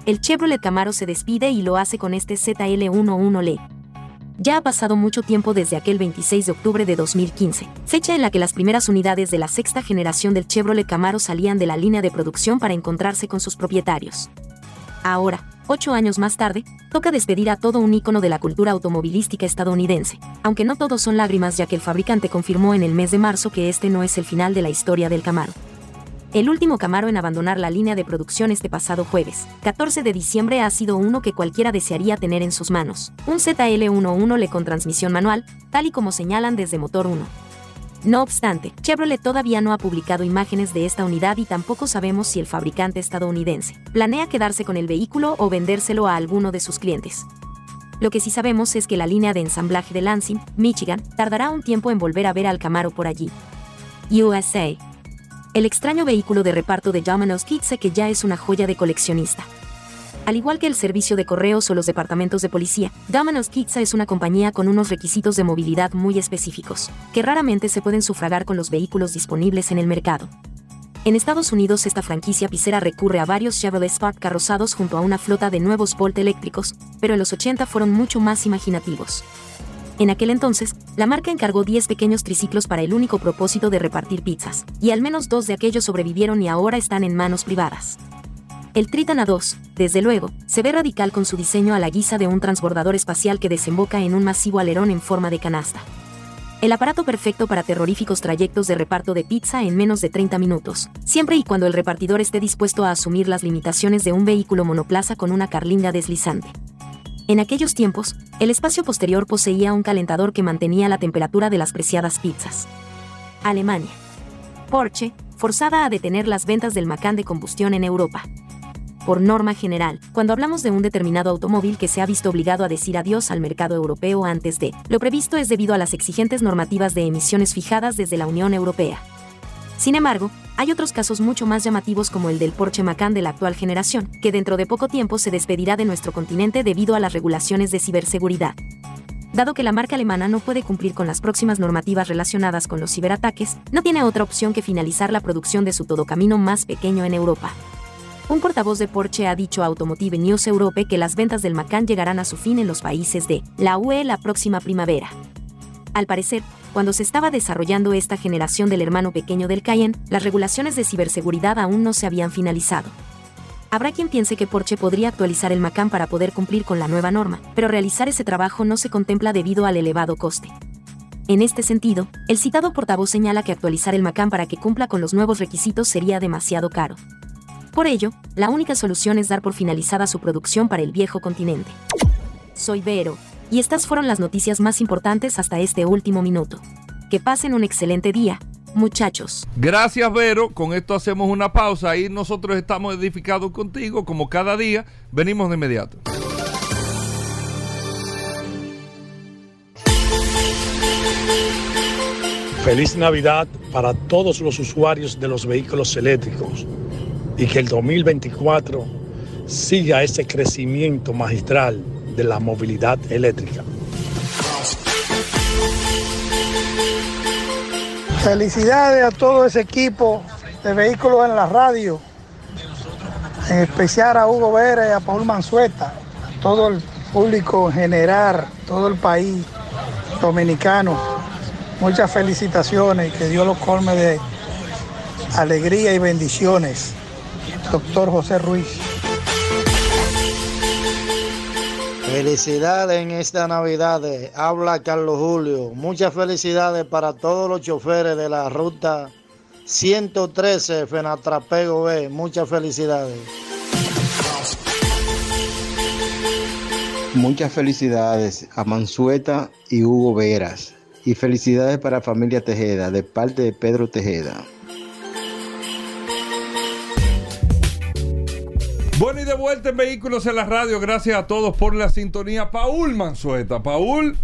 el Chevrolet Camaro se despide y lo hace con este ZL11LE. Ya ha pasado mucho tiempo desde aquel 26 de octubre de 2015, fecha en la que las primeras unidades de la sexta generación del Chevrolet Camaro salían de la línea de producción para encontrarse con sus propietarios. Ahora, ocho años más tarde, toca despedir a todo un ícono de la cultura automovilística estadounidense, aunque no todos son lágrimas ya que el fabricante confirmó en el mes de marzo que este no es el final de la historia del Camaro el último Camaro en abandonar la línea de producción este pasado jueves, 14 de diciembre, ha sido uno que cualquiera desearía tener en sus manos, un ZL11 le con transmisión manual, tal y como señalan desde Motor 1. No obstante, Chevrolet todavía no ha publicado imágenes de esta unidad y tampoco sabemos si el fabricante estadounidense planea quedarse con el vehículo o vendérselo a alguno de sus clientes. Lo que sí sabemos es que la línea de ensamblaje de Lansing, Michigan, tardará un tiempo en volver a ver al Camaro por allí. USA. El extraño vehículo de reparto de Domino's Pizza que ya es una joya de coleccionista. Al igual que el servicio de correos o los departamentos de policía, Domino's Pizza es una compañía con unos requisitos de movilidad muy específicos, que raramente se pueden sufragar con los vehículos disponibles en el mercado. En Estados Unidos esta franquicia pisera recurre a varios Chevrolet Spark carrozados junto a una flota de nuevos Bolt eléctricos, pero en los 80 fueron mucho más imaginativos. En aquel entonces, la marca encargó 10 pequeños triciclos para el único propósito de repartir pizzas, y al menos dos de aquellos sobrevivieron y ahora están en manos privadas. El Triton A2, desde luego, se ve radical con su diseño a la guisa de un transbordador espacial que desemboca en un masivo alerón en forma de canasta. El aparato perfecto para terroríficos trayectos de reparto de pizza en menos de 30 minutos, siempre y cuando el repartidor esté dispuesto a asumir las limitaciones de un vehículo monoplaza con una carlinga deslizante. En aquellos tiempos, el espacio posterior poseía un calentador que mantenía la temperatura de las preciadas pizzas. Alemania. Porsche, forzada a detener las ventas del Macan de combustión en Europa por norma general, cuando hablamos de un determinado automóvil que se ha visto obligado a decir adiós al mercado europeo antes de, lo previsto es debido a las exigentes normativas de emisiones fijadas desde la Unión Europea. Sin embargo, hay otros casos mucho más llamativos como el del Porsche Macan de la actual generación, que dentro de poco tiempo se despedirá de nuestro continente debido a las regulaciones de ciberseguridad. Dado que la marca alemana no puede cumplir con las próximas normativas relacionadas con los ciberataques, no tiene otra opción que finalizar la producción de su todocamino más pequeño en Europa. Un portavoz de Porsche ha dicho a Automotive News Europe que las ventas del Macan llegarán a su fin en los países de la UE la próxima primavera. Al parecer, cuando se estaba desarrollando esta generación del hermano pequeño del Cayenne, las regulaciones de ciberseguridad aún no se habían finalizado. Habrá quien piense que Porsche podría actualizar el Macan para poder cumplir con la nueva norma, pero realizar ese trabajo no se contempla debido al elevado coste. En este sentido, el citado portavoz señala que actualizar el Macan para que cumpla con los nuevos requisitos sería demasiado caro. Por ello, la única solución es dar por finalizada su producción para el viejo continente. Soy Vero, y estas fueron las noticias más importantes hasta este último minuto. Que pasen un excelente día, muchachos. Gracias, Vero. Con esto hacemos una pausa y nosotros estamos edificados contigo, como cada día. Venimos de inmediato. Feliz Navidad para todos los usuarios de los vehículos eléctricos y que el 2024 siga ese crecimiento magistral de la movilidad eléctrica. Felicidades a todo ese equipo de vehículos en la radio, en especial a Hugo Vera a Paul Manzueta, a todo el público en general, todo el país dominicano. Muchas felicitaciones y que Dios los colme de alegría y bendiciones doctor José Ruiz. Felicidades en esta Navidad. Habla Carlos Julio. Muchas felicidades para todos los choferes de la ruta 113 Fenatrapego B. Muchas felicidades. Muchas felicidades a Mansueta y Hugo Veras. Y felicidades para familia Tejeda, de parte de Pedro Tejeda. Bueno, y de vuelta en Vehículos en la Radio. Gracias a todos por la sintonía. Paul Manzueta. Paul.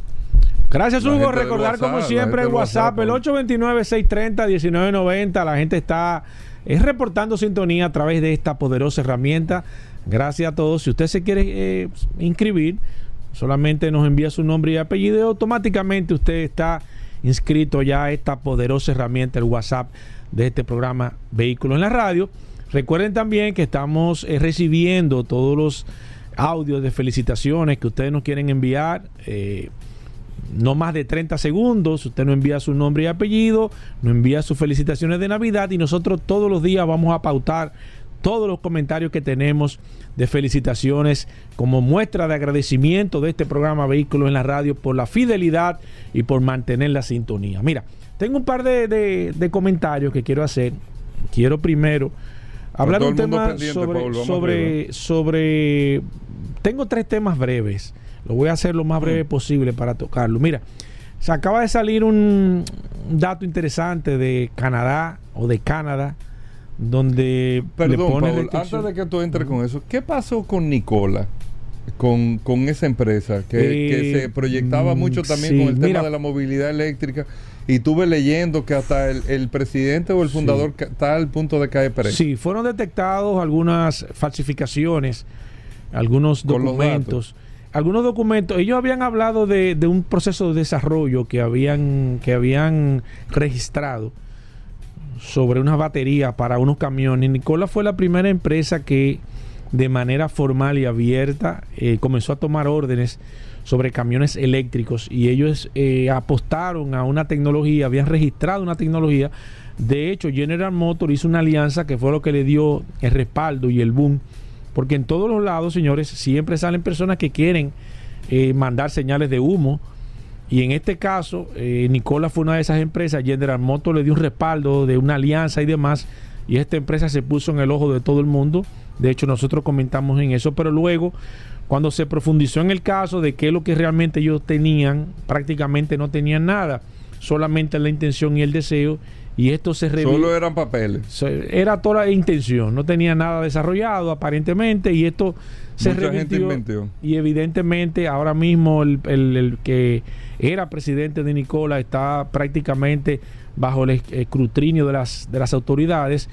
Gracias, Hugo. Recordar, como siempre, el WhatsApp, el 829-630-1990. La gente está es reportando sintonía a través de esta poderosa herramienta. Gracias a todos. Si usted se quiere eh, inscribir, solamente nos envía su nombre y apellido y automáticamente usted está inscrito ya a esta poderosa herramienta, el WhatsApp de este programa Vehículos en la Radio. Recuerden también que estamos eh, recibiendo todos los audios de felicitaciones que ustedes nos quieren enviar. Eh, no más de 30 segundos. Usted nos envía su nombre y apellido, nos envía sus felicitaciones de Navidad y nosotros todos los días vamos a pautar todos los comentarios que tenemos de felicitaciones como muestra de agradecimiento de este programa Vehículos en la Radio por la fidelidad y por mantener la sintonía. Mira, tengo un par de, de comentarios que quiero hacer. Quiero primero Hablar un tema sobre, sobre, sobre, Tengo tres temas breves. Lo voy a hacer lo más breve mm. posible para tocarlo. Mira, Se acaba de salir un dato interesante de Canadá o de Canadá, donde Perdón, le pone Paul, antes de que tú entres con eso, ¿qué pasó con Nicola? Con, con esa empresa que, que Eh, se proyectaba mucho también sí, con el tema mira. de la movilidad eléctrica y tuve leyendo que hasta el, el presidente o el fundador está al punto de caer preso. Sí, fueron detectados algunas falsificaciones, algunos documentos. Algunos documentos, ellos habían hablado de, de un proceso de desarrollo que habían, que habían registrado sobre unas baterías para unos camiones. Nicola fue la primera empresa que de manera formal y abierta eh, comenzó a tomar órdenes sobre camiones eléctricos y ellos eh, apostaron a una tecnología, habían registrado una tecnología. De hecho, General Motors hizo una alianza que fue lo que le dio el respaldo y el boom. Porque en todos los lados, señores, siempre salen personas que quieren eh, mandar señales de humo. Y en este caso, eh, Nicola fue una de esas empresas. General Motors le dio un respaldo de una alianza y demás. Y esta empresa se puso en el ojo de todo el mundo. De hecho, nosotros comentamos en eso. Pero luego, cuando se profundizó en el caso de qué es lo que realmente ellos tenían, prácticamente no tenían nada. Solamente la intención y el deseo. Y esto se revi- Solo eran papeles. era toda la intención, no tenía nada desarrollado aparentemente y esto se Mucha gente revirtió inventó. y evidentemente ahora mismo el, el- el que era presidente de Nicola está prácticamente bajo el esc- escrutinio de las, de las autoridades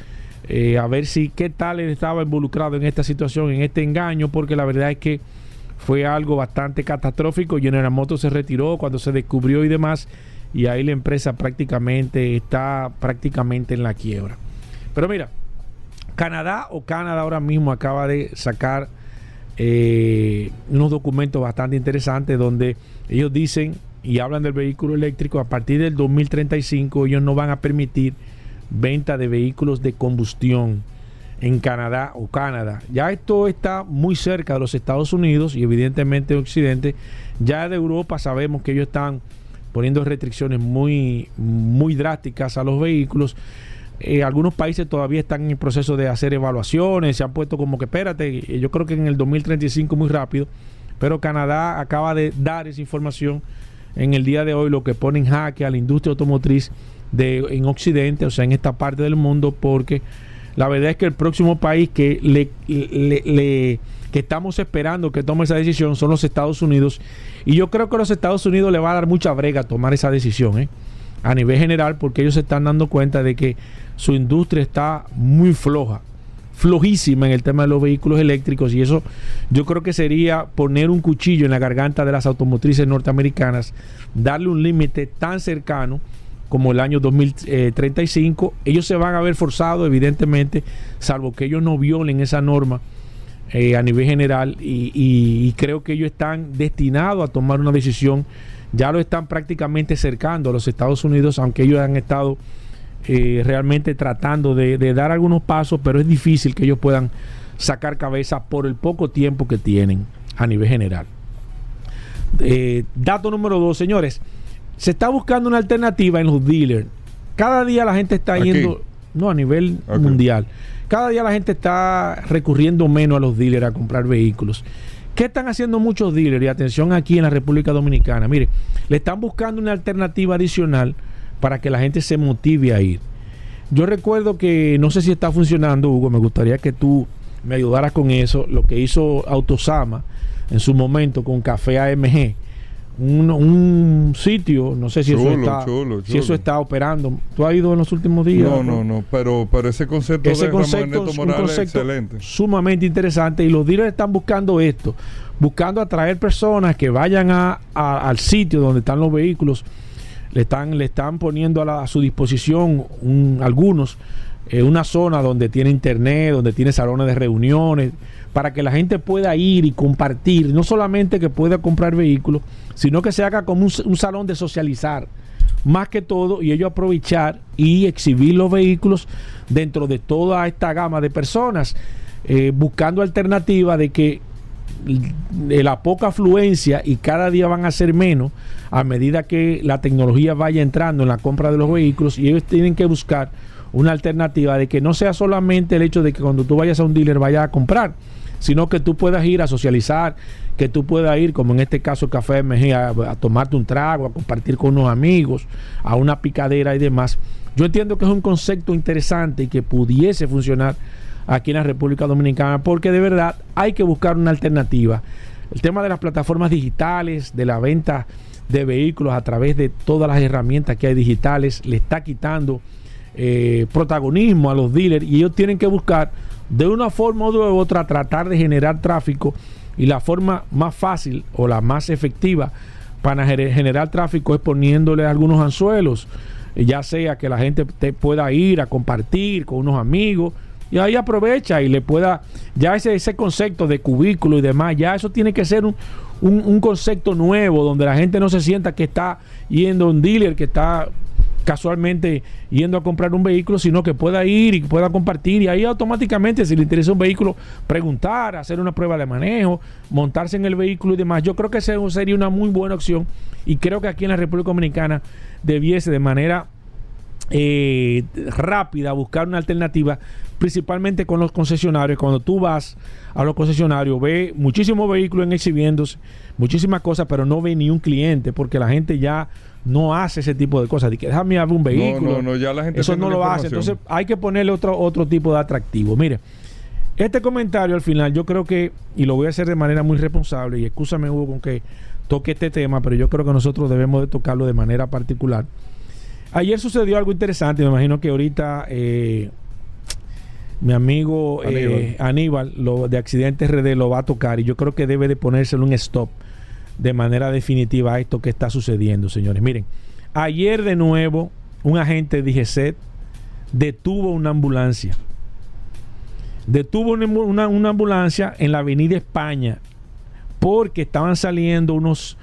eh, a ver si qué tal él estaba involucrado en esta situación, en este engaño, porque la verdad es que fue algo bastante catastrófico. General Motors se retiró cuando se descubrió y demás, y ahí la empresa prácticamente está prácticamente en la quiebra. Pero mira, Canadá o Canadá ahora mismo acaba de sacar eh, unos documentos bastante interesantes donde ellos dicen y hablan del vehículo eléctrico a partir del 2035 ellos no van a permitir venta de vehículos de combustión en Canadá o Canadá. Ya esto está muy cerca de los Estados Unidos y evidentemente Occidente. Ya de Europa sabemos que ellos están poniendo restricciones muy, muy drásticas a los vehículos. Eh, algunos países todavía están en proceso de hacer evaluaciones, se han puesto como que espérate, eh, yo creo que en el 2035 muy rápido, pero Canadá acaba de dar esa información en el día de hoy, lo que pone en jaque a la industria automotriz en Occidente, o sea, en esta parte del mundo, porque la verdad es que el próximo país que le- que estamos esperando que tome esa decisión son los Estados Unidos. Y yo creo que los Estados Unidos le va a dar mucha brega tomar esa decisión, ¿eh? a nivel general, porque ellos se están dando cuenta de que su industria está muy floja, flojísima en el tema de los vehículos eléctricos. Y eso yo creo que sería poner un cuchillo en la garganta de las automotrices norteamericanas, darle un límite tan cercano como el año 2035, ellos se van a ver forzados, evidentemente, salvo que ellos no violen esa norma eh, a nivel general, y, creo que ellos están destinados a tomar una decisión, ya lo están prácticamente cercando a los Estados Unidos, aunque ellos han estado eh, realmente tratando de, dar algunos pasos, pero es difícil que ellos puedan sacar cabeza por el poco tiempo que tienen a nivel general. Eh, dato número dos, señores. Se está buscando una alternativa en los dealers. Cada día la gente está Aquí. yendo, no a nivel mundial. Cada día la gente está recurriendo menos a los dealers a comprar vehículos. ¿Qué están haciendo muchos dealers? Y atención aquí en la República Dominicana. Mire, le están buscando una alternativa adicional para que la gente se motive a ir. Yo recuerdo que, no sé si está funcionando, Hugo, me gustaría que tú me ayudaras con eso, lo que hizo Autosama en su momento con Café AMG. Un, un sitio, no sé si eso Chulo, está chulo, si eso chulo. está operando. ¿Tú has ido en los últimos días? No, no, no, pero, pero ese concepto Ese de concepto Ramón un Morales es concepto excelente. sumamente interesante y los dealers están buscando esto, buscando atraer personas que vayan a, a- al sitio donde están los vehículos, le están, le están poniendo a, la- a su disposición un- algunos eh, una zona donde tiene internet, donde tiene salones de reuniones, para que la gente pueda ir y compartir, no solamente que pueda comprar vehículos, sino que se haga como un, salón de socializar. Más que todo y ellos aprovechar y exhibir los vehículos dentro de toda esta gama de personas eh, buscando alternativas de que de la poca afluencia y cada día van a ser menos a medida que la tecnología vaya entrando en la compra de los vehículos y ellos tienen que buscar una alternativa de que no sea solamente el hecho de que cuando tú vayas a un dealer vayas a comprar, sino que tú puedas ir a socializar, que tú puedas ir, como en este caso Café MG, a, a tomarte un trago, a compartir con unos amigos, a una picadera y demás. Yo entiendo que es un concepto interesante y que pudiese funcionar aquí en la República Dominicana, porque de verdad hay que buscar una alternativa. El tema de las plataformas digitales, de la venta de vehículos a través de todas las herramientas que hay digitales, le está quitando eh, protagonismo a los dealers y ellos tienen que buscar de una forma u otra tratar de generar tráfico y la forma más fácil o la más efectiva para gener- generar tráfico es poniéndole algunos anzuelos, ya sea que la gente te pueda ir a compartir con unos amigos y ahí aprovecha y le pueda, ya ese, ese concepto de cubículo y demás, ya eso tiene que ser un, un- un concepto nuevo donde la gente no se sienta que está yendo a un dealer, que está casualmente yendo a comprar un vehículo, sino que pueda ir y pueda compartir y ahí automáticamente si le interesa un vehículo, preguntar, hacer una prueba de manejo, montarse en el vehículo y demás. Yo creo que esa sería una muy buena opción y creo que aquí en la República Dominicana debiese de manera eh, rápida buscar una alternativa, principalmente con los concesionarios. Cuando tú vas a los concesionarios, ve muchísimos vehículos en exhibiéndose, muchísimas cosas, pero no ve ni un cliente, porque la gente ya no hace ese tipo de cosas. De que déjame abrir un vehículo. no, no, ya la gente Eso no lo hace. Entonces hay que ponerle otro, otro tipo de atractivo. Mire, este comentario al final, yo creo que, y lo voy a hacer de manera muy responsable, y escúchame Hugo con que toque este tema, pero yo creo que nosotros debemos de tocarlo de manera particular. Ayer sucedió algo interesante, me imagino que ahorita eh, mi amigo eh, Aníbal, lo de Accidentes RD lo va a tocar y yo creo que debe de ponérselo un stop de manera definitiva a esto que está sucediendo, señores. Miren, ayer de nuevo un agente de detuvo una ambulancia. Detuvo una, una- ambulancia en la avenida España porque estaban saliendo unos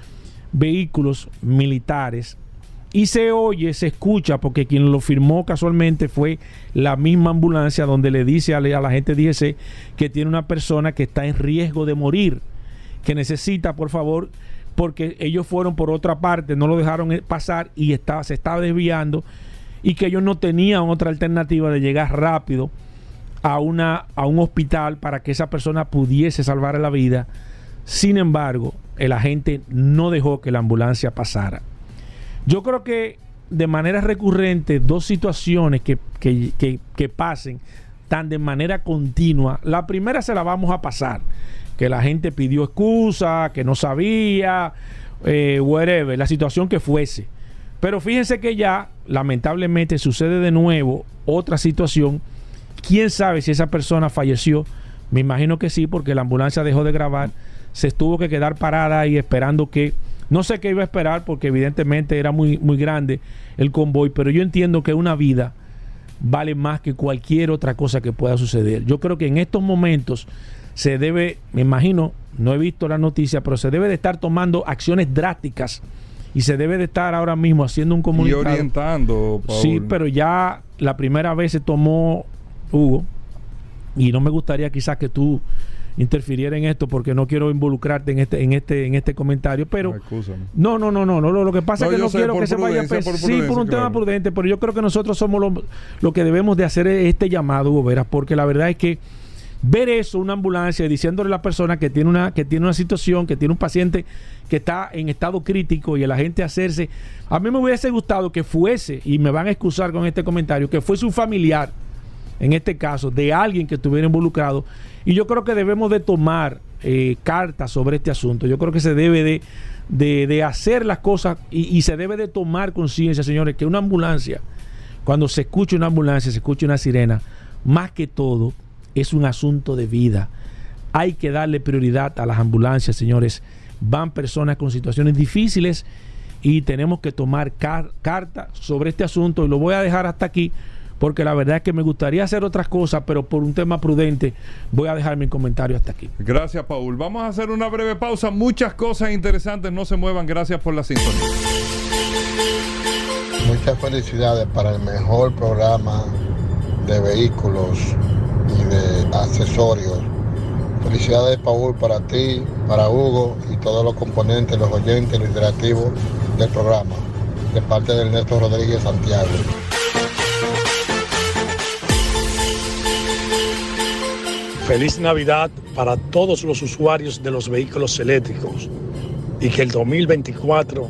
vehículos militares y se oye, se escucha, porque quien lo firmó casualmente fue la misma ambulancia donde le dice a, la- a la gente DGC que tiene una persona que está en riesgo de morir, que necesita, por favor, porque ellos fueron por otra parte, no lo dejaron eh, pasar y estaba, se estaba desviando y que ellos no tenían otra alternativa de llegar rápido a, una, a un hospital para que esa persona pudiese salvar la vida. Sin embargo, el agente no dejó que la ambulancia pasara. Yo creo que de manera recurrente, dos situaciones que, que- que- que pasen tan de manera continua. La primera se la vamos a pasar, que la gente pidió excusa, que no sabía, eh, whatever, la situación que fuese. Pero fíjense que ya, lamentablemente, sucede de nuevo otra situación. ¿Quién sabe si esa persona falleció? Me imagino que sí, porque la ambulancia dejó de grabar. Se tuvo que quedar parada ahí esperando que... No sé qué iba a esperar porque evidentemente era muy, muy grande el convoy, pero yo entiendo que una vida vale más que cualquier otra cosa que pueda suceder. Yo creo que en estos momentos se debe, me imagino, no he visto la noticia, pero se debe de estar tomando acciones drásticas y se debe de estar ahora mismo haciendo un Y comunicado. orientando, Paul. Sí, pero ya la primera vez se tomó Hugo y no me gustaría quizás que tú interfirieras en esto porque no quiero involucrarte en este en este en este comentario, pero no, no, no, no, no. Lo, que pasa es que no quiero que se vaya a prudencia, pe- por Sí, por un tema prudente, pero yo creo que nosotros somos lo, lo que debemos de hacer es este llamado, Hugo Veras, porque la verdad es que ver eso, una ambulancia, diciéndole a la persona que tiene una, que tiene una situación, que tiene un paciente que está en estado crítico y a la gente hacerse. A mí me hubiese gustado que fuese, y me van a excusar con este comentario, que fuese un familiar, en este caso, de alguien que estuviera involucrado. Y yo creo que debemos de tomar eh, cartas sobre este asunto. Yo creo que se debe de, de- de hacer las cosas y, y se debe de tomar conciencia, señores, que una ambulancia, cuando se escucha una ambulancia, se escucha una sirena, más que todo es un asunto de vida. Hay que darle prioridad a las ambulancias, señores. Van personas con situaciones difíciles y tenemos que tomar car- carta sobre este asunto y lo voy a dejar hasta aquí porque la verdad es que me gustaría hacer otras cosas, pero por un tema prudente voy a dejar mi comentario hasta aquí. Gracias, Paul. Vamos a hacer una breve pausa. Muchas cosas interesantes. No se muevan. Gracias por la sintonía. Muchas felicidades para el mejor programa de vehículos y de accesorios. Felicidades, Paul, para ti, para Hugo y todos los componentes, los oyentes, los interactivos del programa. De parte de Ernesto Rodríguez Santiago. Feliz Navidad para todos los usuarios de los vehículos eléctricos y que el 2024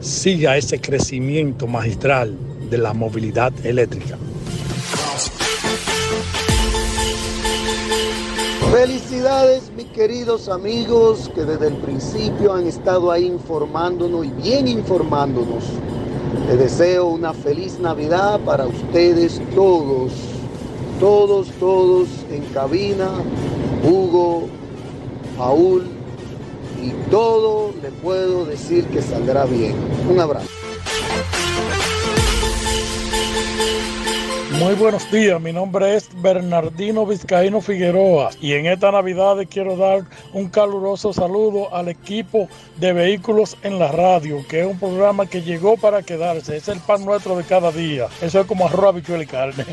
siga ese crecimiento magistral de la movilidad eléctrica. Felicidades, mis queridos amigos que desde el principio han estado ahí informándonos y bien informándonos. Les deseo una feliz Navidad para ustedes todos, todos, todos en cabina, Hugo, Paul y todo le puedo decir que saldrá bien. Un abrazo. Muy buenos días, mi nombre es Bernardino Vizcaíno Figueroa y en esta Navidad quiero dar un caluroso saludo al equipo de Vehículos en la Radio, que es un programa que llegó para quedarse, es el pan nuestro de cada día, eso es como arroz, habichuela y carne.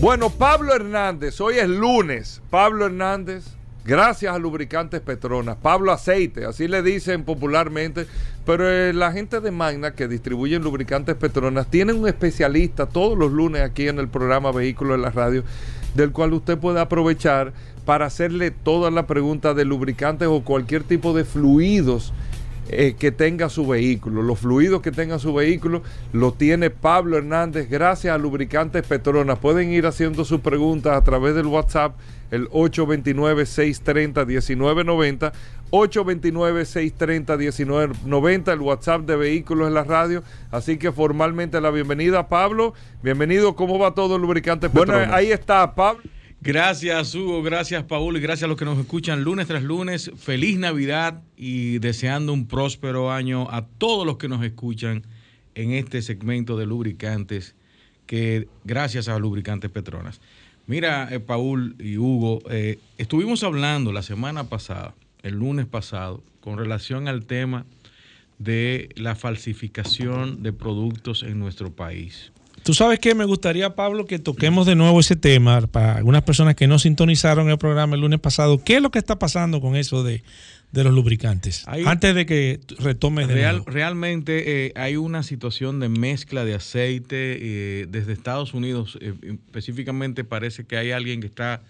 Bueno, Pablo Hernández, hoy es lunes. Pablo Hernández, gracias a Lubricantes Petronas. Pablo Aceite, así le dicen popularmente. Pero eh, la gente de Magna que distribuyen lubricantes Petronas tienen un especialista todos los lunes aquí en el programa Vehículos en la Radio, del cual usted puede aprovechar para hacerle todas las preguntas de lubricantes o cualquier tipo de fluidos eh, que tenga su vehículo. Los fluidos que tenga su vehículo lo tiene Pablo Hernández gracias a Lubricantes Petronas. Pueden ir haciendo sus preguntas a través del WhatsApp, el 829-630-1990. 829-630-1990, el WhatsApp de Vehículos en la Radio. Así que formalmente la bienvenida, Pablo. Bienvenido, ¿cómo va todo Lubricantes Petronas? Bueno, ahí está, Pablo. Gracias, Hugo. Gracias, Paul. Y gracias a los que nos escuchan lunes tras lunes. Feliz Navidad y deseando un próspero año a todos los que nos escuchan en este segmento de lubricantes, que gracias a Lubricantes Petronas. Mira, eh, Paul y Hugo, eh, estuvimos hablando la semana pasada, el lunes pasado, con relación al tema de la falsificación de productos en nuestro país. Tú sabes que me gustaría, Pablo, que toquemos de nuevo ese tema para algunas personas que no sintonizaron el programa el lunes pasado. ¿Qué es lo que está pasando con eso de, los lubricantes? Antes de que retomes de Real. Realmente eh, hay una situación de mezcla de aceite eh, desde Estados Unidos. eh, específicamente parece que hay alguien que está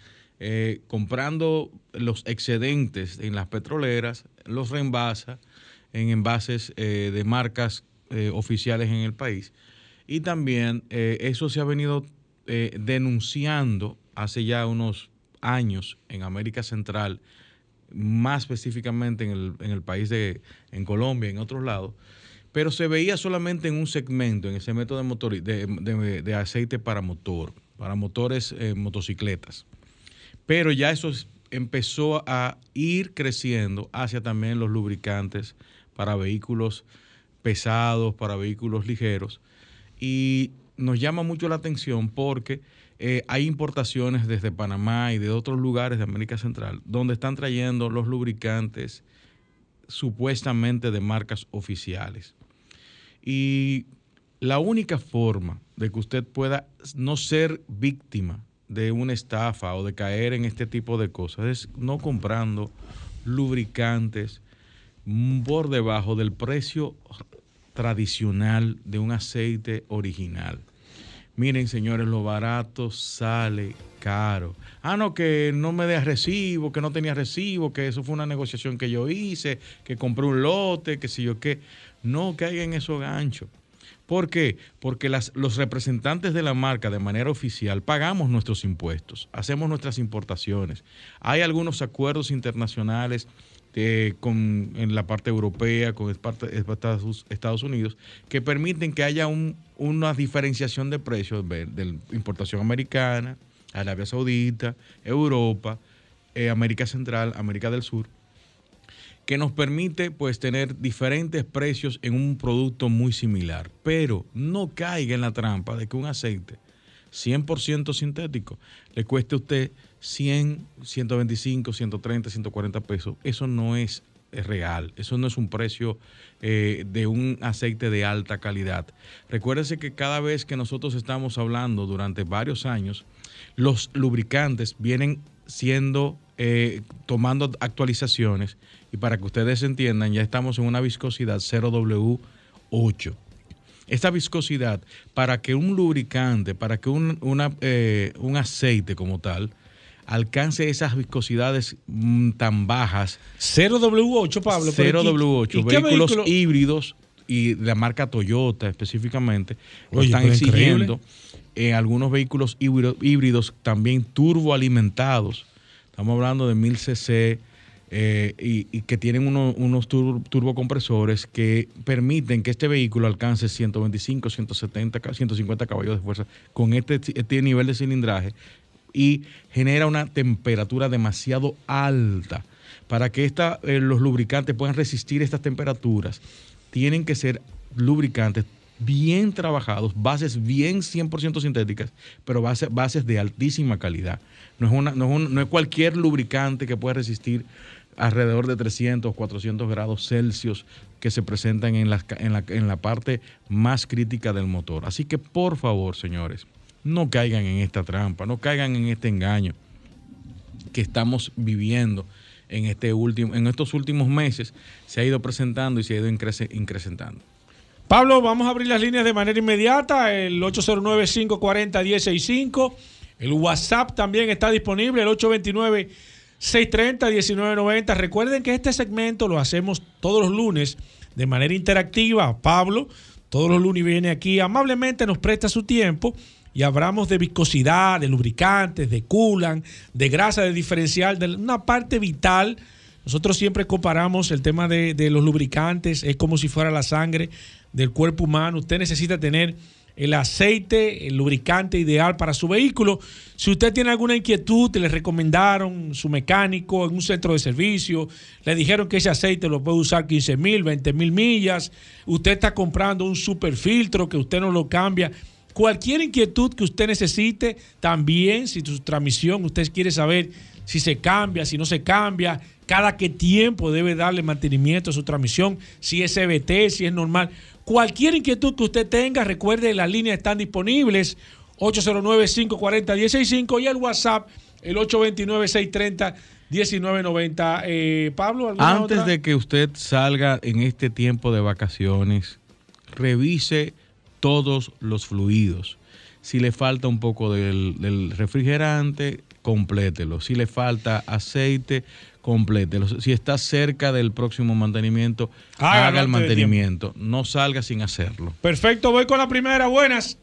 comprando los excedentes en las petroleras, los reenvasa en envases de marcas oficiales en el país. Y también eso se ha venido denunciando hace ya unos años en América Central, más específicamente en el, en el país de en Colombia, en otros lados, pero se veía solamente en un segmento, en ese método de, motor, de, de- de aceite para motor, para motores eh, motocicletas. Pero ya eso es- empezó a ir creciendo hacia también los lubricantes para vehículos pesados, para vehículos ligeros. Y nos llama mucho la atención porque eh, hay importaciones desde Panamá y de otros lugares de América Central donde están trayendo los lubricantes supuestamente de marcas oficiales. Y la única forma de que usted pueda no ser víctima de una estafa o de caer en este tipo de cosas es no comprando lubricantes por debajo del precio tradicional de un aceite original. Miren, señores, lo barato sale caro. Ah, no, que no me dé recibo, que no tenía recibo, que eso fue una negociación que yo hice, que compré un lote, que si yo qué. No caigan en esos ganchos. ¿Por qué? Porque las- los representantes de la marca de manera oficial pagamos nuestros impuestos, hacemos nuestras importaciones. Hay algunos acuerdos internacionales eh, con, en la parte europea, con Estados, Estados Unidos, que permiten que haya un- una diferenciación de precios de, de importación americana, Arabia Saudita, Europa, eh, América Central, América del Sur que nos permite pues tener diferentes precios en un producto muy similar. Pero no caiga en la trampa de que un aceite 100% sintético le cueste a usted 100, 125, 130, 140 pesos. Eso no es, es real. Eso no es un precio eh, de un aceite de alta calidad. Recuérdese que cada vez que nosotros estamos hablando durante varios años, los lubricantes vienen siendo, eh, tomando actualizaciones y para que ustedes entiendan, ya estamos en una viscosidad 0W8. esta viscosidad para que un lubricante, para que un, eh, un aceite como tal, alcance esas viscosidades mm, tan bajas. 0W8, Pablo. pero 0W8, ¿y qué vehículos vehículo? híbridos y la marca Toyota específicamente lo están exigiendo. En algunos vehículos híbrido- híbridos también turboalimentados. Estamos hablando de 1000 cc eh, y, y que tienen uno- unos tur- turbocompresores que permiten que este vehículo alcance 125, 170, ca- 150 caballos de fuerza con este, este nivel de cilindraje y genera una temperatura demasiado alta. Para que eh, los lubricantes puedan resistir estas temperaturas, tienen que ser lubricantes bien trabajados, bases bien 100% sintéticas, pero bases, bases de altísima calidad. No es, una, no, es un- no es cualquier lubricante que pueda resistir alrededor de 300, 400 grados Celsius que se presentan en, ca- en, la, en la parte más crítica del motor. Así que por favor, señores, no caigan en esta trampa, no caigan en este engaño que estamos viviendo en, este último, en estos últimos meses. Se ha ido presentando y se ha ido incrementando. Pablo, vamos a abrir las líneas de manera inmediata. El 809-540-165. El WhatsApp también está disponible, el 829-630-1990. Recuerden que este segmento lo hacemos todos los lunes de manera interactiva. Pablo, todos los lunes viene aquí, amablemente nos presta su tiempo y hablamos de viscosidad, de lubricantes, de coolant, de grasa de diferencial, de una parte vital. Nosotros siempre comparamos el tema de, los lubricantes, es como si fuera la sangre del cuerpo humano. Usted necesita tener el aceite, el lubricante ideal para su vehículo. Si usted tiene alguna inquietud, le recomendaron su mecánico en un centro de servicio, le dijeron que ese aceite lo puede usar 15 mil, 20 mil millas, usted está comprando un super filtro que usted no lo cambia. Cualquier inquietud que usted necesite, también si su transmisión, usted quiere saber si se cambia, si no se cambia, cada qué tiempo debe darle mantenimiento a su transmisión, si es CBT, si es normal. Cualquier inquietud que usted tenga, recuerde, las líneas están disponibles, 809-540-165 y el WhatsApp, el 829-630-1990. Eh, Pablo, ¿alguna Antes otra? de que usted salga en este tiempo de vacaciones, revise todos los fluidos. Si le falta un poco del, del refrigerante, complételo. Si le falta aceite, complételo. Si está cerca del próximo mantenimiento, Hágalo haga el mantenimiento. No salga sin hacerlo. Perfecto, voy con la primera. Buenas.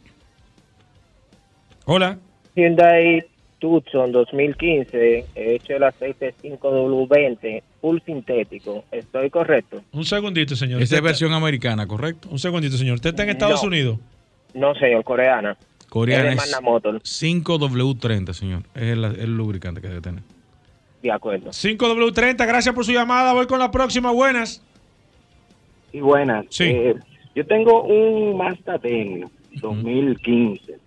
Hola. Hyundai Tucson 2015, he hecho el aceite 5W20, full sintético. ¿Estoy correcto? Un segundito, señor. Esa es versión americana, ¿correcto? Un segundito, señor. ¿Usted está en Estados No. Unidos? No, señor, coreana. Coreana Es de es Magna Motor. 5W30, señor. Es el, el lubricante que debe tener. De acuerdo. 5W30, gracias por su llamada. Voy con la próxima. Buenas. Y buenas. Sí. Eh, yo tengo un Mazda Demio 2015 eh,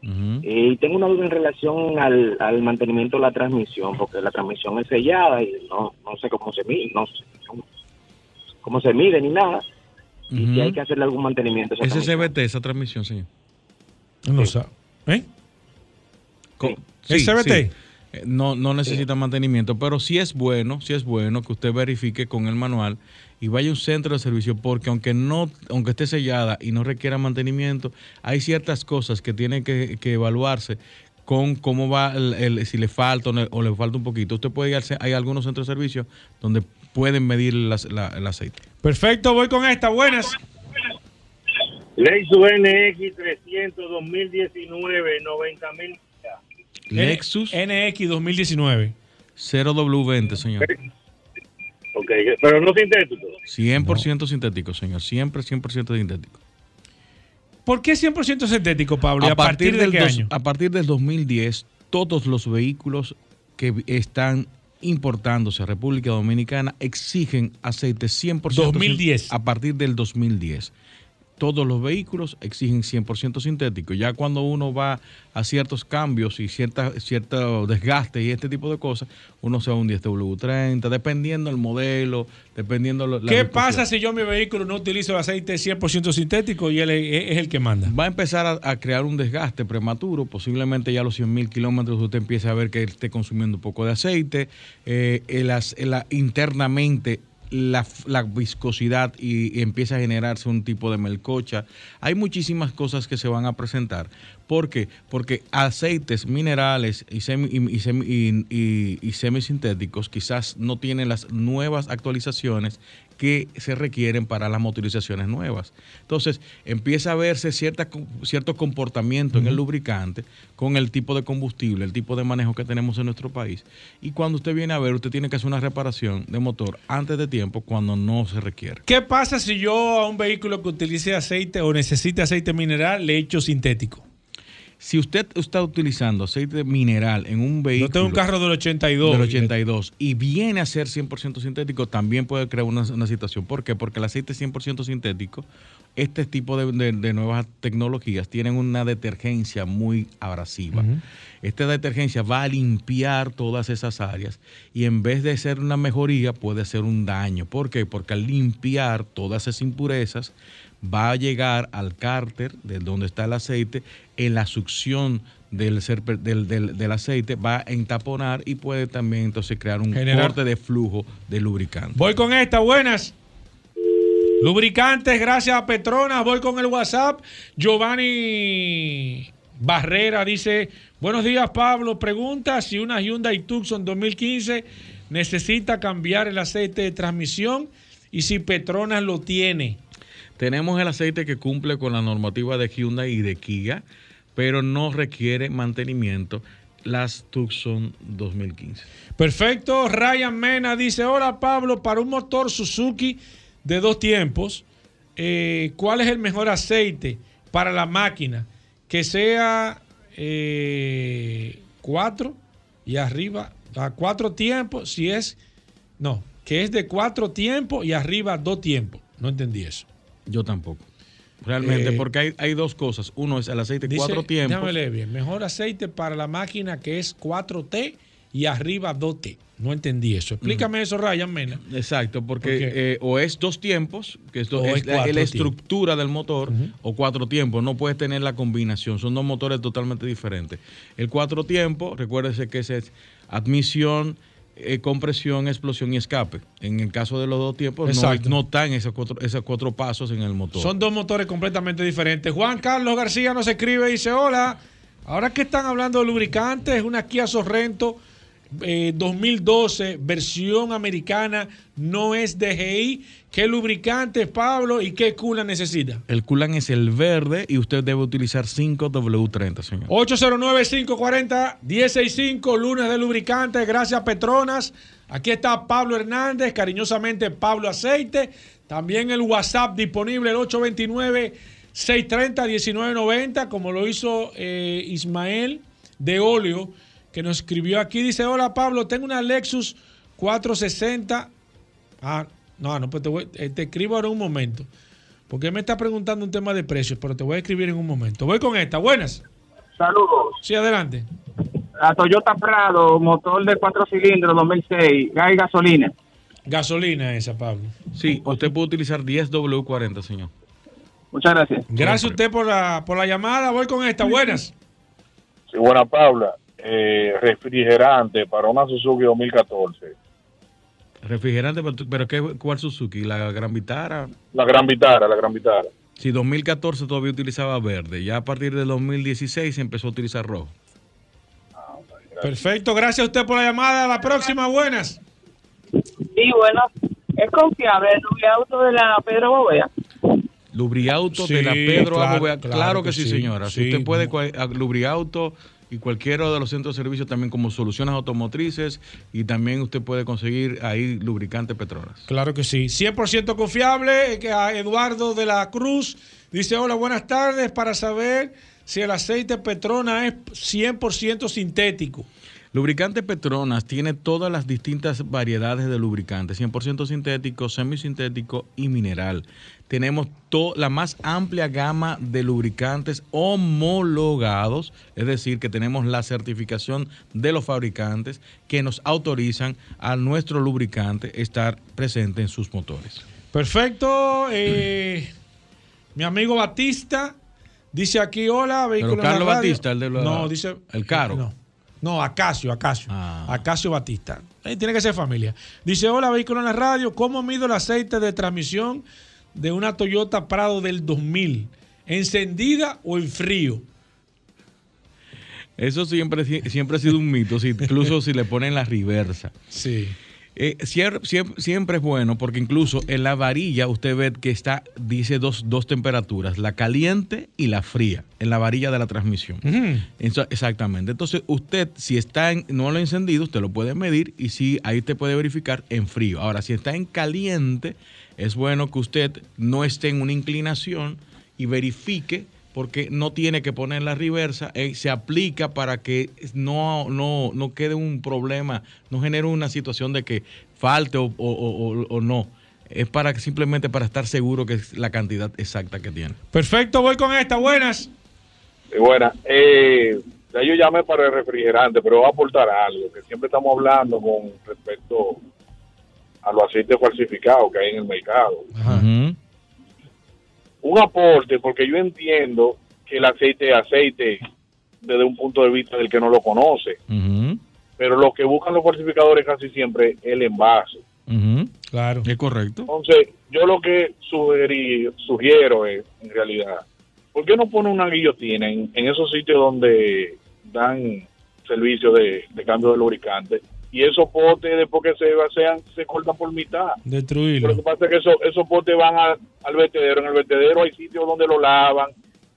y tengo una duda en relación al, al mantenimiento de la transmisión, porque la transmisión es sellada y no, no sé cómo se mide, no sé cómo, cómo se mide ni nada. Y si hay que hacerle algún mantenimiento. a esa transmisión. CBT, esa transmisión, señor. No sabe. ¿Eh? Co- ¿Es CVT? Eh, No, no necesita mantenimiento, pero sí es bueno, sí es bueno que usted verifique con el manual y vaya a un centro de servicio, porque aunque no, aunque esté sellada y no requiera mantenimiento, hay ciertas cosas que tienen que, que evaluarse con cómo va, el, el- si le falta o, no- o le falta un poquito. Usted puede ir, al hay algunos centros de servicio donde pueden medir las- la- el aceite. Perfecto, voy con esta. Buenas. Lexus NX 300 2019, 90 mil. Lexus NX 2019. 0W20, señor. Ok, pero no sintético. 100% sintético, señor. Siempre 100% sintético. ¿Por qué 100% sintético, Pablo? ¿Y a, partir, de del qué dos- año? A partir del 2010, todos los vehículos que están importándose a República Dominicana exigen aceite 100%. 2010. A partir del 2010. Todos los vehículos exigen 100% sintético. Ya cuando uno va a ciertos cambios y cierta, cierto desgaste y este tipo de cosas, uno se va a un 10W30, dependiendo el modelo, dependiendo lo- la ¿Qué pasa si yo mi vehículo no utilizo el aceite 100% sintético y él es, el que manda? Va a empezar a, a crear un desgaste prematuro, posiblemente ya a los 100 mil kilómetros usted empiece a ver que esté consumiendo un poco de aceite, eh, el internamente la, viscosidad y, empieza a generarse un tipo de melcocha. Hay muchísimas cosas que se van a presentar. ¿Por qué? Porque aceites minerales y, semi- y semisintéticos quizás no tienen las nuevas actualizaciones que se requieren para las motorizaciones nuevas. Entonces, empieza a verse cierta, cierto comportamiento en el lubricante con el tipo de combustible, el tipo de manejo que tenemos en nuestro país. Y cuando usted viene a ver, usted tiene que hacer una reparación de motor antes de tiempo cuando no se requiere. ¿Qué pasa si yo a un vehículo que utilice aceite o necesite aceite mineral le echo sintético? Si usted está utilizando aceite mineral en un vehículo... Yo tengo un carro del 82. Del 82 y viene a ser 100% sintético, también puede crear una, una situación. ¿Por qué? Porque el aceite 100% sintético, este tipo de, de- de nuevas tecnologías tienen una detergencia muy abrasiva. Esta detergencia va a limpiar todas esas áreas y en vez de ser una mejoría puede ser un daño. ¿Por qué? Porque al limpiar todas esas impurezas va a llegar al cárter de donde está el aceite en la succión del, serpe- del, del- del aceite va a entaponar y puede también entonces crear un corte de flujo de lubricante. Voy con esta, buenas. Lubricantes, gracias a Petronas. Voy con el WhatsApp. Giovanni Barrera dice: Buenos días, Pablo. Pregunta si una Hyundai Tucson 2015 necesita cambiar el aceite de transmisión y si Petronas lo tiene. Tenemos el aceite que cumple con la normativa de Hyundai y de Kia, pero no requiere mantenimiento. Las Tucson 2015. Perfecto. Ryan Mena dice: Hola, Pablo. Para un motor Suzuki de dos tiempos, eh, ¿cuál es el mejor aceite para la máquina? Que sea eh, cuatro y arriba, a cuatro tiempos, si es, no, que es de cuatro tiempos y arriba dos tiempos. No entendí eso. Yo tampoco. Realmente, Eh, porque hay, hay dos cosas. Uno es el aceite Dice, cuatro tiempos. déjame bien. Mejor aceite para la máquina que es 4T y arriba 2T. No entendí eso. Explícame eso, Ryan Mena. Exacto, porque eh, o es dos tiempos, que esto O es, es la estructura del motor, o cuatro tiempos. No puedes tener la combinación. Son dos motores totalmente diferentes. El cuatro tiempos, recuérdese que ese es admisión, eh, compresión, explosión y escape. En el caso de los dos tiempos, no, Exacto. no están esos cuatro, esos cuatro pasos en el motor. Son dos motores completamente diferentes. Juan Carlos García nos escribe y dice, hola, ahora que están hablando de lubricantes, es una Kia Sorrento eh, 2012, versión americana, no es DGI. ¿Qué lubricantes, Pablo, y qué cula necesita? El Kulan es el verde y usted debe utilizar 5W30, señor. 809-540-165, lunes de lubricantes, gracias Petronas. Aquí está Pablo Hernández, cariñosamente Pablo Aceite. También el WhatsApp disponible, el 829-630-1990, como lo hizo eh, Ismael de Olio, que nos escribió aquí. Dice, hola Pablo, tengo una Lexus 460. Ah, no, no, pues te, voy- eh, te escribo ahora en un momento. Porque él me está preguntando un tema de precios, pero te voy a escribir en un momento. Voy con esta. Buenas. Saludos. Sí, adelante. La Toyota Prado, motor de cuatro cilindros 2006, gas y gasolina. Gasolina esa, Pablo. Sí, usted puede utilizar 10W40, señor. Muchas gracias. Gracias a usted por la, por la llamada. Voy con esta. Buenas. Sí, buena Paula. Eh, refrigerante para una Suzuki 2014. Refrigerante, pero, pero ¿qué, ¿cuál Suzuki? ¿La Gran Vitara? La Gran Vitara, la Gran Vitara. Sí, 2014 todavía utilizaba verde. Ya a partir del 2016 se empezó a utilizar rojo. Perfecto. Gracias a usted por la llamada. La próxima. Buenas. Sí, bueno, es confiable el doble auto de la Pedro Bovea. Lubriauto Sí, de la Pedro claro, Abovea. Claro, claro que, que sí, sí, señora. Si usted puede, a- Lubriauto y cualquiera de los centros de servicio también como soluciones automotrices y también usted puede conseguir ahí lubricante Petronas. Claro que sí. 100% confiable. Que a Eduardo de la Cruz dice: Hola, buenas tardes. Para saber si el aceite Petrona es 100% sintético. Lubricante Petronas tiene todas las distintas variedades de lubricantes, 100% sintético, semisintético y mineral. Tenemos la más amplia gama de lubricantes homologados, es decir, que tenemos la certificación de los fabricantes que nos autorizan a nuestro lubricante estar presente en sus motores. Perfecto. eh, mi amigo Batista dice aquí: Hola, vehículo Pero en la Carlos radio". Batista, el de la- No, dice. el caro. No. No, Acacio, Acacio. Acacio Batista. Eh, tiene que ser familia. Dice, hola, vehículo en la radio. ¿Cómo mido el aceite de transmisión de una Toyota Prado del 2000? ¿Encendida o en frío? Eso siempre, siempre ha sido un mito, incluso si le ponen la reversa. Sí. Eh, siempre, es bueno porque incluso en la varilla usted ve que está, dice dos, dos temperaturas, la caliente y la fría, en la varilla de la transmisión. Eso- exactamente. Entonces usted, si está en, no lo ha encendido, usted lo puede medir y si ahí te puede verificar en frío. Ahora, si está en caliente, es bueno que usted no esté en una inclinación y verifique porque no tiene que poner la reversa, eh, se aplica para que no, no, no quede un problema, no genere una situación de que falte o, o- o- no. Es para que- simplemente para estar seguro que es la cantidad exacta que tiene. Perfecto, voy con esta. Buenas. Y bueno, eh, ya yo llamé para el refrigerante, pero voy a aportar algo, que siempre estamos hablando con respecto a los aceites falsificados que hay en el mercado. Un aporte, porque yo entiendo que el aceite es aceite desde un punto de vista del que no lo conoce, pero lo que buscan los falsificadores casi siempre es el envase. Claro. Es correcto. Entonces, yo lo que sugerí, sugiero es, en realidad, ¿por qué no pone una guillotina en, en esos sitios donde dan servicio de, de cambio de lubricante? Y esos potes, después que se vacían, se cortan por mitad. Destruirlo. Lo que pasa es que esos, esos potes van a- al vertedero. En el vertedero hay sitios donde lo lavan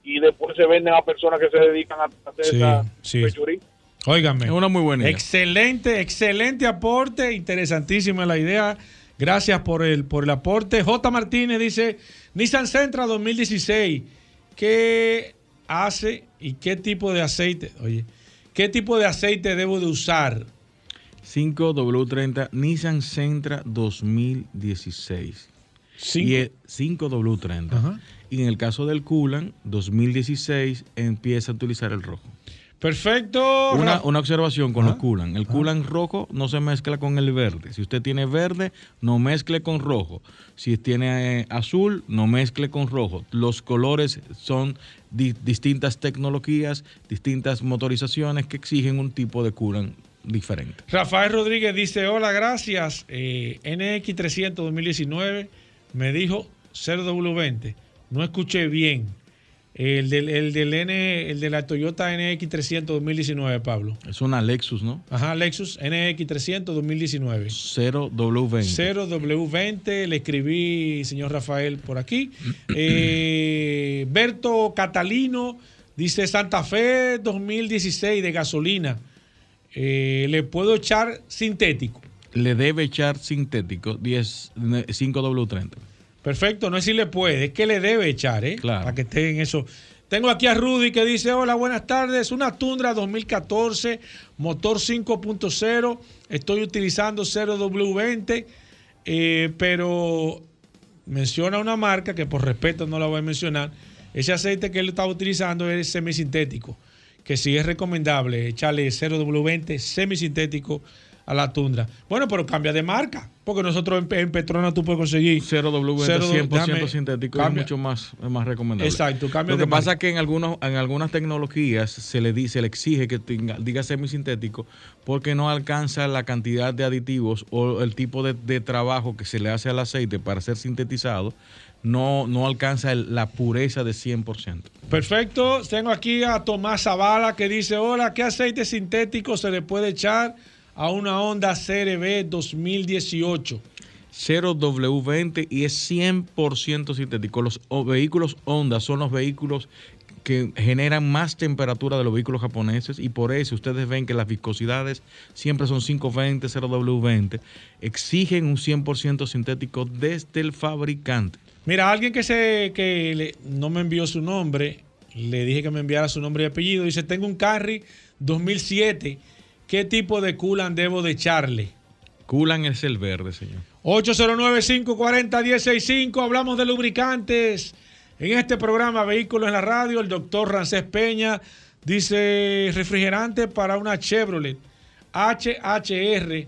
y después se venden a personas que se dedican a hacer Sí, esa sí. Óigame. Es una muy buena idea. Excelente, excelente aporte, interesantísima la idea. Gracias por el, por el aporte. J. Martínez dice, Nissan Sentra 2016, ¿qué hace y qué tipo de aceite? Oye, ¿qué tipo de aceite debo de usar? 5W30 Nissan Sentra 2016. Cinco. Y el 5W30. Y en el caso del Kulan 2016 empieza a utilizar el rojo. Perfecto. Una, una observación con los Kulan. El Kulan rojo no se mezcla con el verde. Si usted tiene verde, no mezcle con rojo. Si tiene eh, azul, no mezcle con rojo. Los colores son di- distintas tecnologías, distintas motorizaciones que exigen un tipo de Kulan diferente. Rafael Rodríguez dice, hola, gracias. Eh, NX300 2019 me dijo 0W20. No escuché bien. El del, el del N, el de la Toyota NX300 2019, Pablo. Es una Lexus, ¿no? Ajá, Lexus NX300 2019. 0W20. 0W20, le escribí, señor Rafael, por aquí. Eh, Berto Catalino dice Santa Fe 2016 de gasolina. Eh, ¿Le puedo echar sintético? Le debe echar sintético 10, 5W30. Perfecto, no es si le puede, es que le debe echar, ¿eh? Para que esté en eso. Tengo aquí a Rudy que dice, hola, buenas tardes, una Tundra 2014, motor 5.0, estoy utilizando 0W20, eh, pero menciona una marca que por respeto no la voy a mencionar, ese aceite que él estaba utilizando es semisintético, que sí es recomendable echarle 0W20 semisintético a la Tundra. Bueno, pero cambia de marca, porque nosotros en, en Petronas tú puedes conseguir 0W20 cero- 100% déjame- sintético cambia. es mucho más, es más recomendable. Exacto, cambia Lo de que pasa marca. es que en, algunos, en algunas tecnologías se le, di- se le exige que tenga, diga semisintético porque no alcanza la cantidad de aditivos o el tipo de, de trabajo que se le hace al aceite para ser sintetizado, no, no alcanza el- la pureza de 100%. Perfecto. Tengo aquí a Tomás Zavala que dice, hola, ¿qué aceite sintético se le puede echar a una Honda CRB 2018? 0W20 y es 100% sintético. Los vehículos Honda son los vehículos que generan más temperatura de los vehículos japoneses y por eso ustedes ven que las viscosidades siempre son 520, 0W20. Exigen un 100% sintético desde el fabricante. Mira, alguien que, se, que le- no me envió su nombre, le dije que me enviara su nombre y apellido, dice, tengo un Carry 2007, ¿qué tipo de coolant debo de echarle? Coolant es el verde, señor. 809-540-165. Hablamos de lubricantes. En este programa Vehículos en la Radio, el doctor Rancés Peña dice refrigerante para una Chevrolet HHR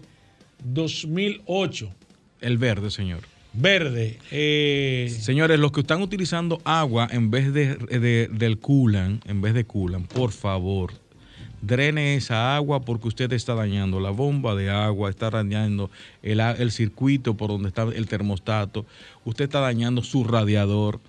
2008. El verde, señor. Verde. eh, Señores, los que están utilizando agua en vez de, de- del coolant, en vez de coolant, por favor, drene esa agua porque usted está dañando. La bomba de agua, está dañando el, el circuito por donde está el termostato, usted está dañando su radiador.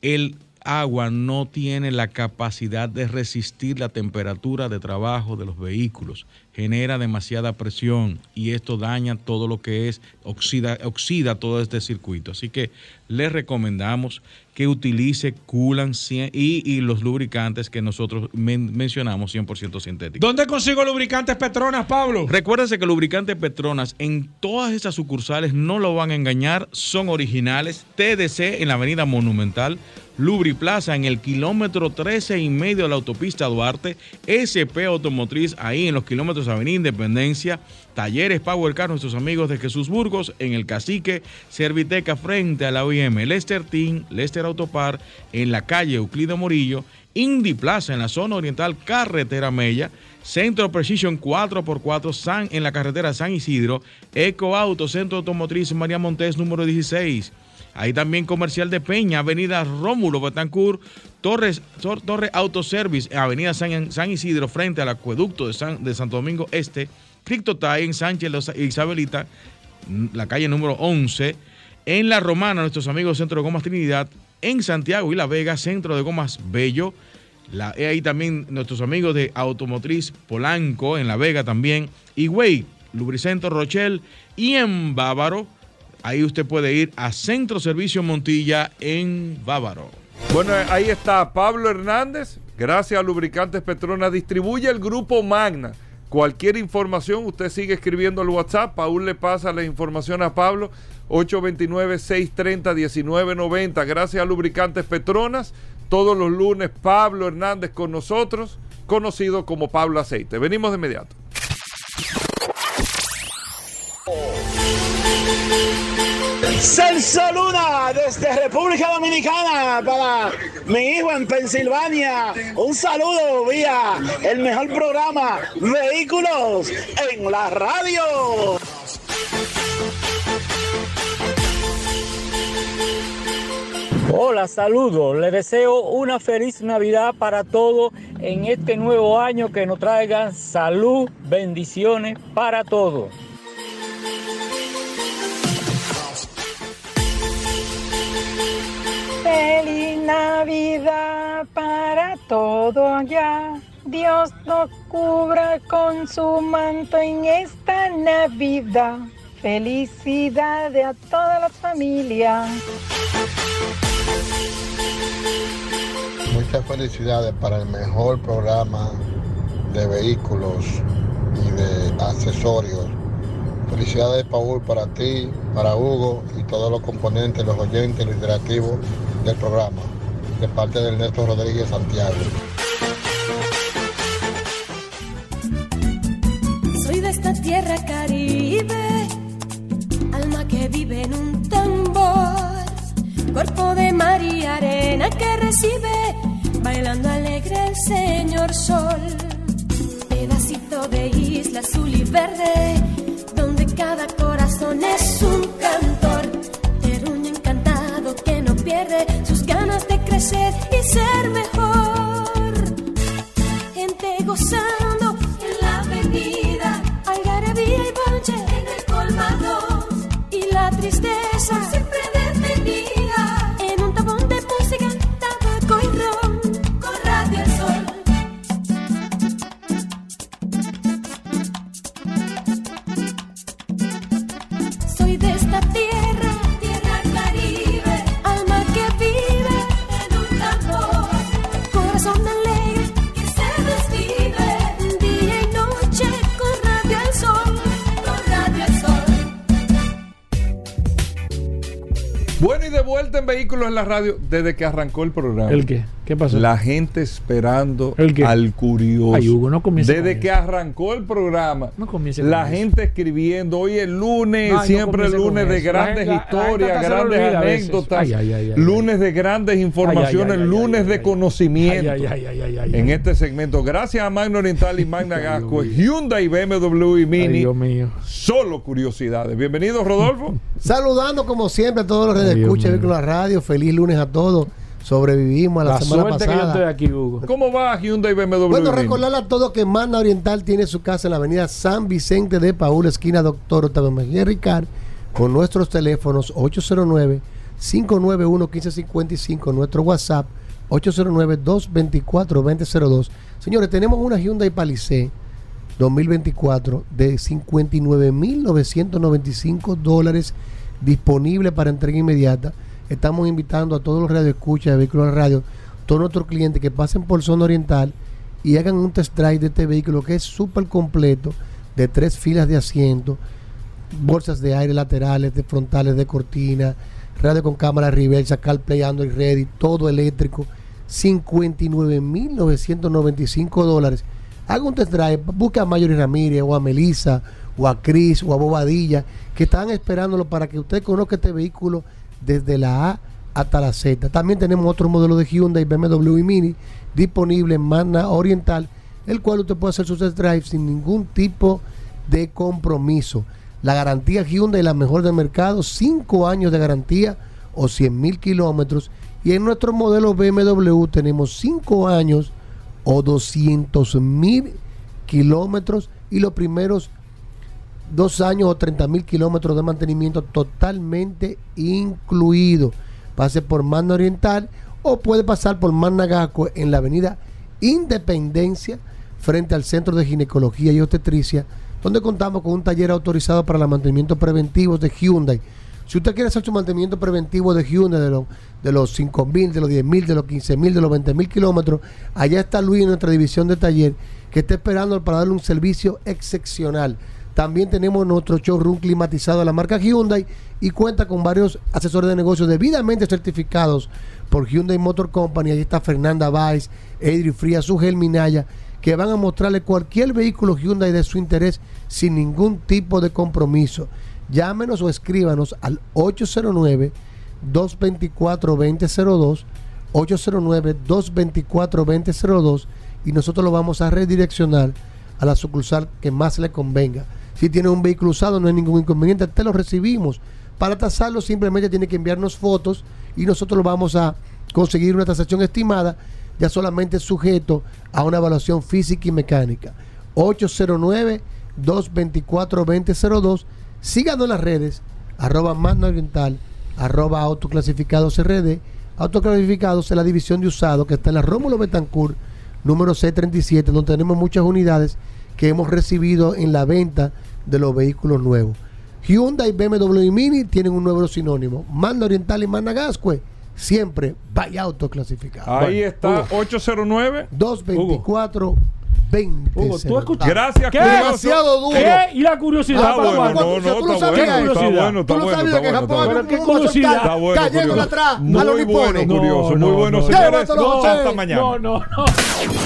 El agua no tiene la capacidad de resistir la temperatura de trabajo de los vehículos, genera demasiada presión y esto daña todo lo que es, oxida, oxida todo este circuito. Así que le recomendamos que utilice coolant y, y los lubricantes que nosotros men- mencionamos 100% sintéticos. ¿Dónde consigo lubricantes Petronas, Pablo? Recuérdense que lubricantes Petronas en todas esas sucursales no lo van a engañar, son originales. TDC en la Avenida Monumental, Lubriplaza en el kilómetro 13 y medio de la autopista Duarte, SP Automotriz ahí en los kilómetros Avenida Independencia, Talleres Power Car, nuestros amigos de Jesús Burgos, en el Cacique, Serviteca frente a la OIM, Lester Team, Lester Autopar, en la calle Euclido Morillo, Indy Plaza en la zona oriental, Carretera Mella, Centro Precision 4x4 San, en la carretera San Isidro, Eco Auto, Centro Automotriz María Montés número 16. Ahí también Comercial de Peña, Avenida Rómulo Betancourt, Torres, Tor- Torre Autoservice, Avenida San, San Isidro, frente al acueducto de, San- de Santo Domingo Este, Criptotay en Sánchez Isabelita, la calle número 11. En La Romana, nuestros amigos Centro de Gomas Trinidad. En Santiago y La Vega, Centro de Gomas Bello. Eh, ahí también nuestros amigos de Automotriz Polanco, en La Vega también. Higüey, Lubricento Rochelle. Y en Bávaro, ahí usted puede ir a Centro Servicio Montilla en Bávaro. Bueno, ahí está Pablo Hernández. Gracias a Lubricantes Petronas. Distribuye el grupo Magna. Cualquier información, usted sigue escribiendo al WhatsApp. Paul le pasa la información a Pablo. 829-630-1990. Gracias a Lubricantes Petronas. Todos los lunes, Pablo Hernández con nosotros, conocido como Pablo Aceite. Venimos de inmediato. Celso Luna desde República Dominicana para mi hijo en Pensilvania. Un saludo vía el mejor programa Vehículos en la radio. Hola, saludos. Les deseo una feliz Navidad para todos en este nuevo año que nos traigan salud, bendiciones para todos. Navidad para todo allá. Dios nos cubra con su manto en esta Navidad. Felicidades a toda la familia. Muchas felicidades para el mejor programa de vehículos y de accesorios. Felicidades, Paul, para ti, para Hugo y todos los componentes, los oyentes, los interactivos del programa. De parte del Ernesto Rodríguez Santiago. Soy de esta tierra caribe, alma que vive en un tambor, cuerpo de mar y arena que recibe, bailando alegre el señor sol, pedacito de isla azul y verde, donde cada corazón es un cantor, pierde sus ganas de crecer y ser mejor en la Radio desde que arrancó el programa. ¿El qué? ¿Qué pasó? La gente esperando ¿El qué? al curioso. Ay, Hugo, no Desde que arrancó el programa, No comience con la eso. gente escribiendo. Hoy es lunes, Ay, siempre el lunes de grandes la- historias, grandes anécdotas, Ay, ay, ay, ay, lunes de grandes informaciones, ay, ay, lunes de conocimiento. Ay, ay, ay, ay, ay, en este segmento, gracias a Magna Oriental y Magna Gasco, Hyundai, BMW y Mini. Dios mío. Solo curiosidades. Bienvenido, Rodolfo. Saludando como siempre a todos los Ay, redes Dios escucha mío. con la radio. Feliz lunes a todos. Sobrevivimos a la, La semana suerte que yo pasada. estoy aquí, Hugo. ¿Cómo va Hyundai BMW? Bueno, recordarle a todos que Magna Oriental tiene su casa en la avenida San Vicente de Paúl, esquina Doctor Octavio Mejía Ricard, con nuestros teléfonos 809-591-1555, nuestro WhatsApp 809-224-2002. Señores, tenemos una Hyundai Palisade 2024 de 59.995 dólares disponible para entrega inmediata. Estamos invitando a todos los radioescuchas de vehículos de radio, todos nuestros clientes que pasen por zona oriental y hagan un test drive de este vehículo que es súper completo, de tres filas de asiento, bolsas de aire laterales, de frontales, de cortina, radio con cámara reversa, CarPlay, Android Ready, todo eléctrico, 59.995 dólares. Haga un test drive, busque a Mayori Ramírez o a Melissa o a Cris o a Bobadilla que están esperándolo para que usted conozca este vehículo desde la A hasta la Z. También tenemos otro modelo de Hyundai, BMW y Mini disponible en Magna Oriental, el cual usted puede hacer su test drive sin ningún tipo de compromiso. La garantía Hyundai, la mejor del mercado, 5 años de garantía o 100 mil kilómetros. Y en nuestro modelo BMW tenemos 5 años o 200 mil kilómetros y los primeros dos años o 30 mil kilómetros de mantenimiento totalmente incluido. Pase por Magna Oriental o puede pasar por Magna Gasco en la avenida Independencia frente al Centro de Ginecología y Obstetricia, donde contamos con un taller autorizado para el mantenimiento preventivo de Hyundai. Si usted quiere hacer su mantenimiento preventivo de Hyundai de, los de los 5 mil, de los 10 mil, de los 15 mil, de los 20 mil kilómetros, allá está Luis en nuestra división de taller que está esperando para darle un servicio excepcional. También tenemos nuestro showroom climatizado de la marca Hyundai y cuenta con varios asesores de negocios debidamente certificados por Hyundai Motor Company. Ahí está Fernanda Valls, Edri Frías, Sugel Minaya, que van a mostrarle cualquier vehículo Hyundai de su interés sin ningún tipo de compromiso. Llámenos o escríbanos al 809-224-2002, 809-224-2002 y nosotros lo vamos a redireccionar a la sucursal que más le convenga. Si tiene un vehículo usado, no hay ningún inconveniente, te lo recibimos. Para tasarlo simplemente tiene que enviarnos fotos y nosotros lo vamos a conseguir una tasación estimada, ya solamente sujeto a una evaluación física y mecánica. 809-224-2002. Síganos en las redes, arroba Magna Oriental, arroba autoclasificados RD, autoclasificados en la división de usado que está en la Rómulo Betancourt, número C37, donde tenemos muchas unidades que hemos recibido en la venta de los vehículos nuevos. Hyundai, BMW y Mini tienen un nuevo sinónimo. Magna Oriental y Magna Gascue, siempre vaya autoclasificado. Ahí está, 809 224 20. Hugo, ¿tú escuchas? Gracias, ¿Qué? curioso. Demasiado duro. ¿Qué? ¿Y la curiosidad? Está para bueno, no, no, ¿Tú no está sabías bueno, eso? está bueno, está ¿Tú no bueno, sabías está que bueno, Japón está bueno. ¿Qué un curiosidad? Está bueno, cayendo curioso. atrás a Muy los bueno, nipones? curioso, No, muy no, bueno, no. señores. José. Hasta mañana. No, no, no.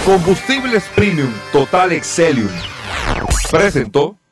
Combustibles Premium Total Excelium presentó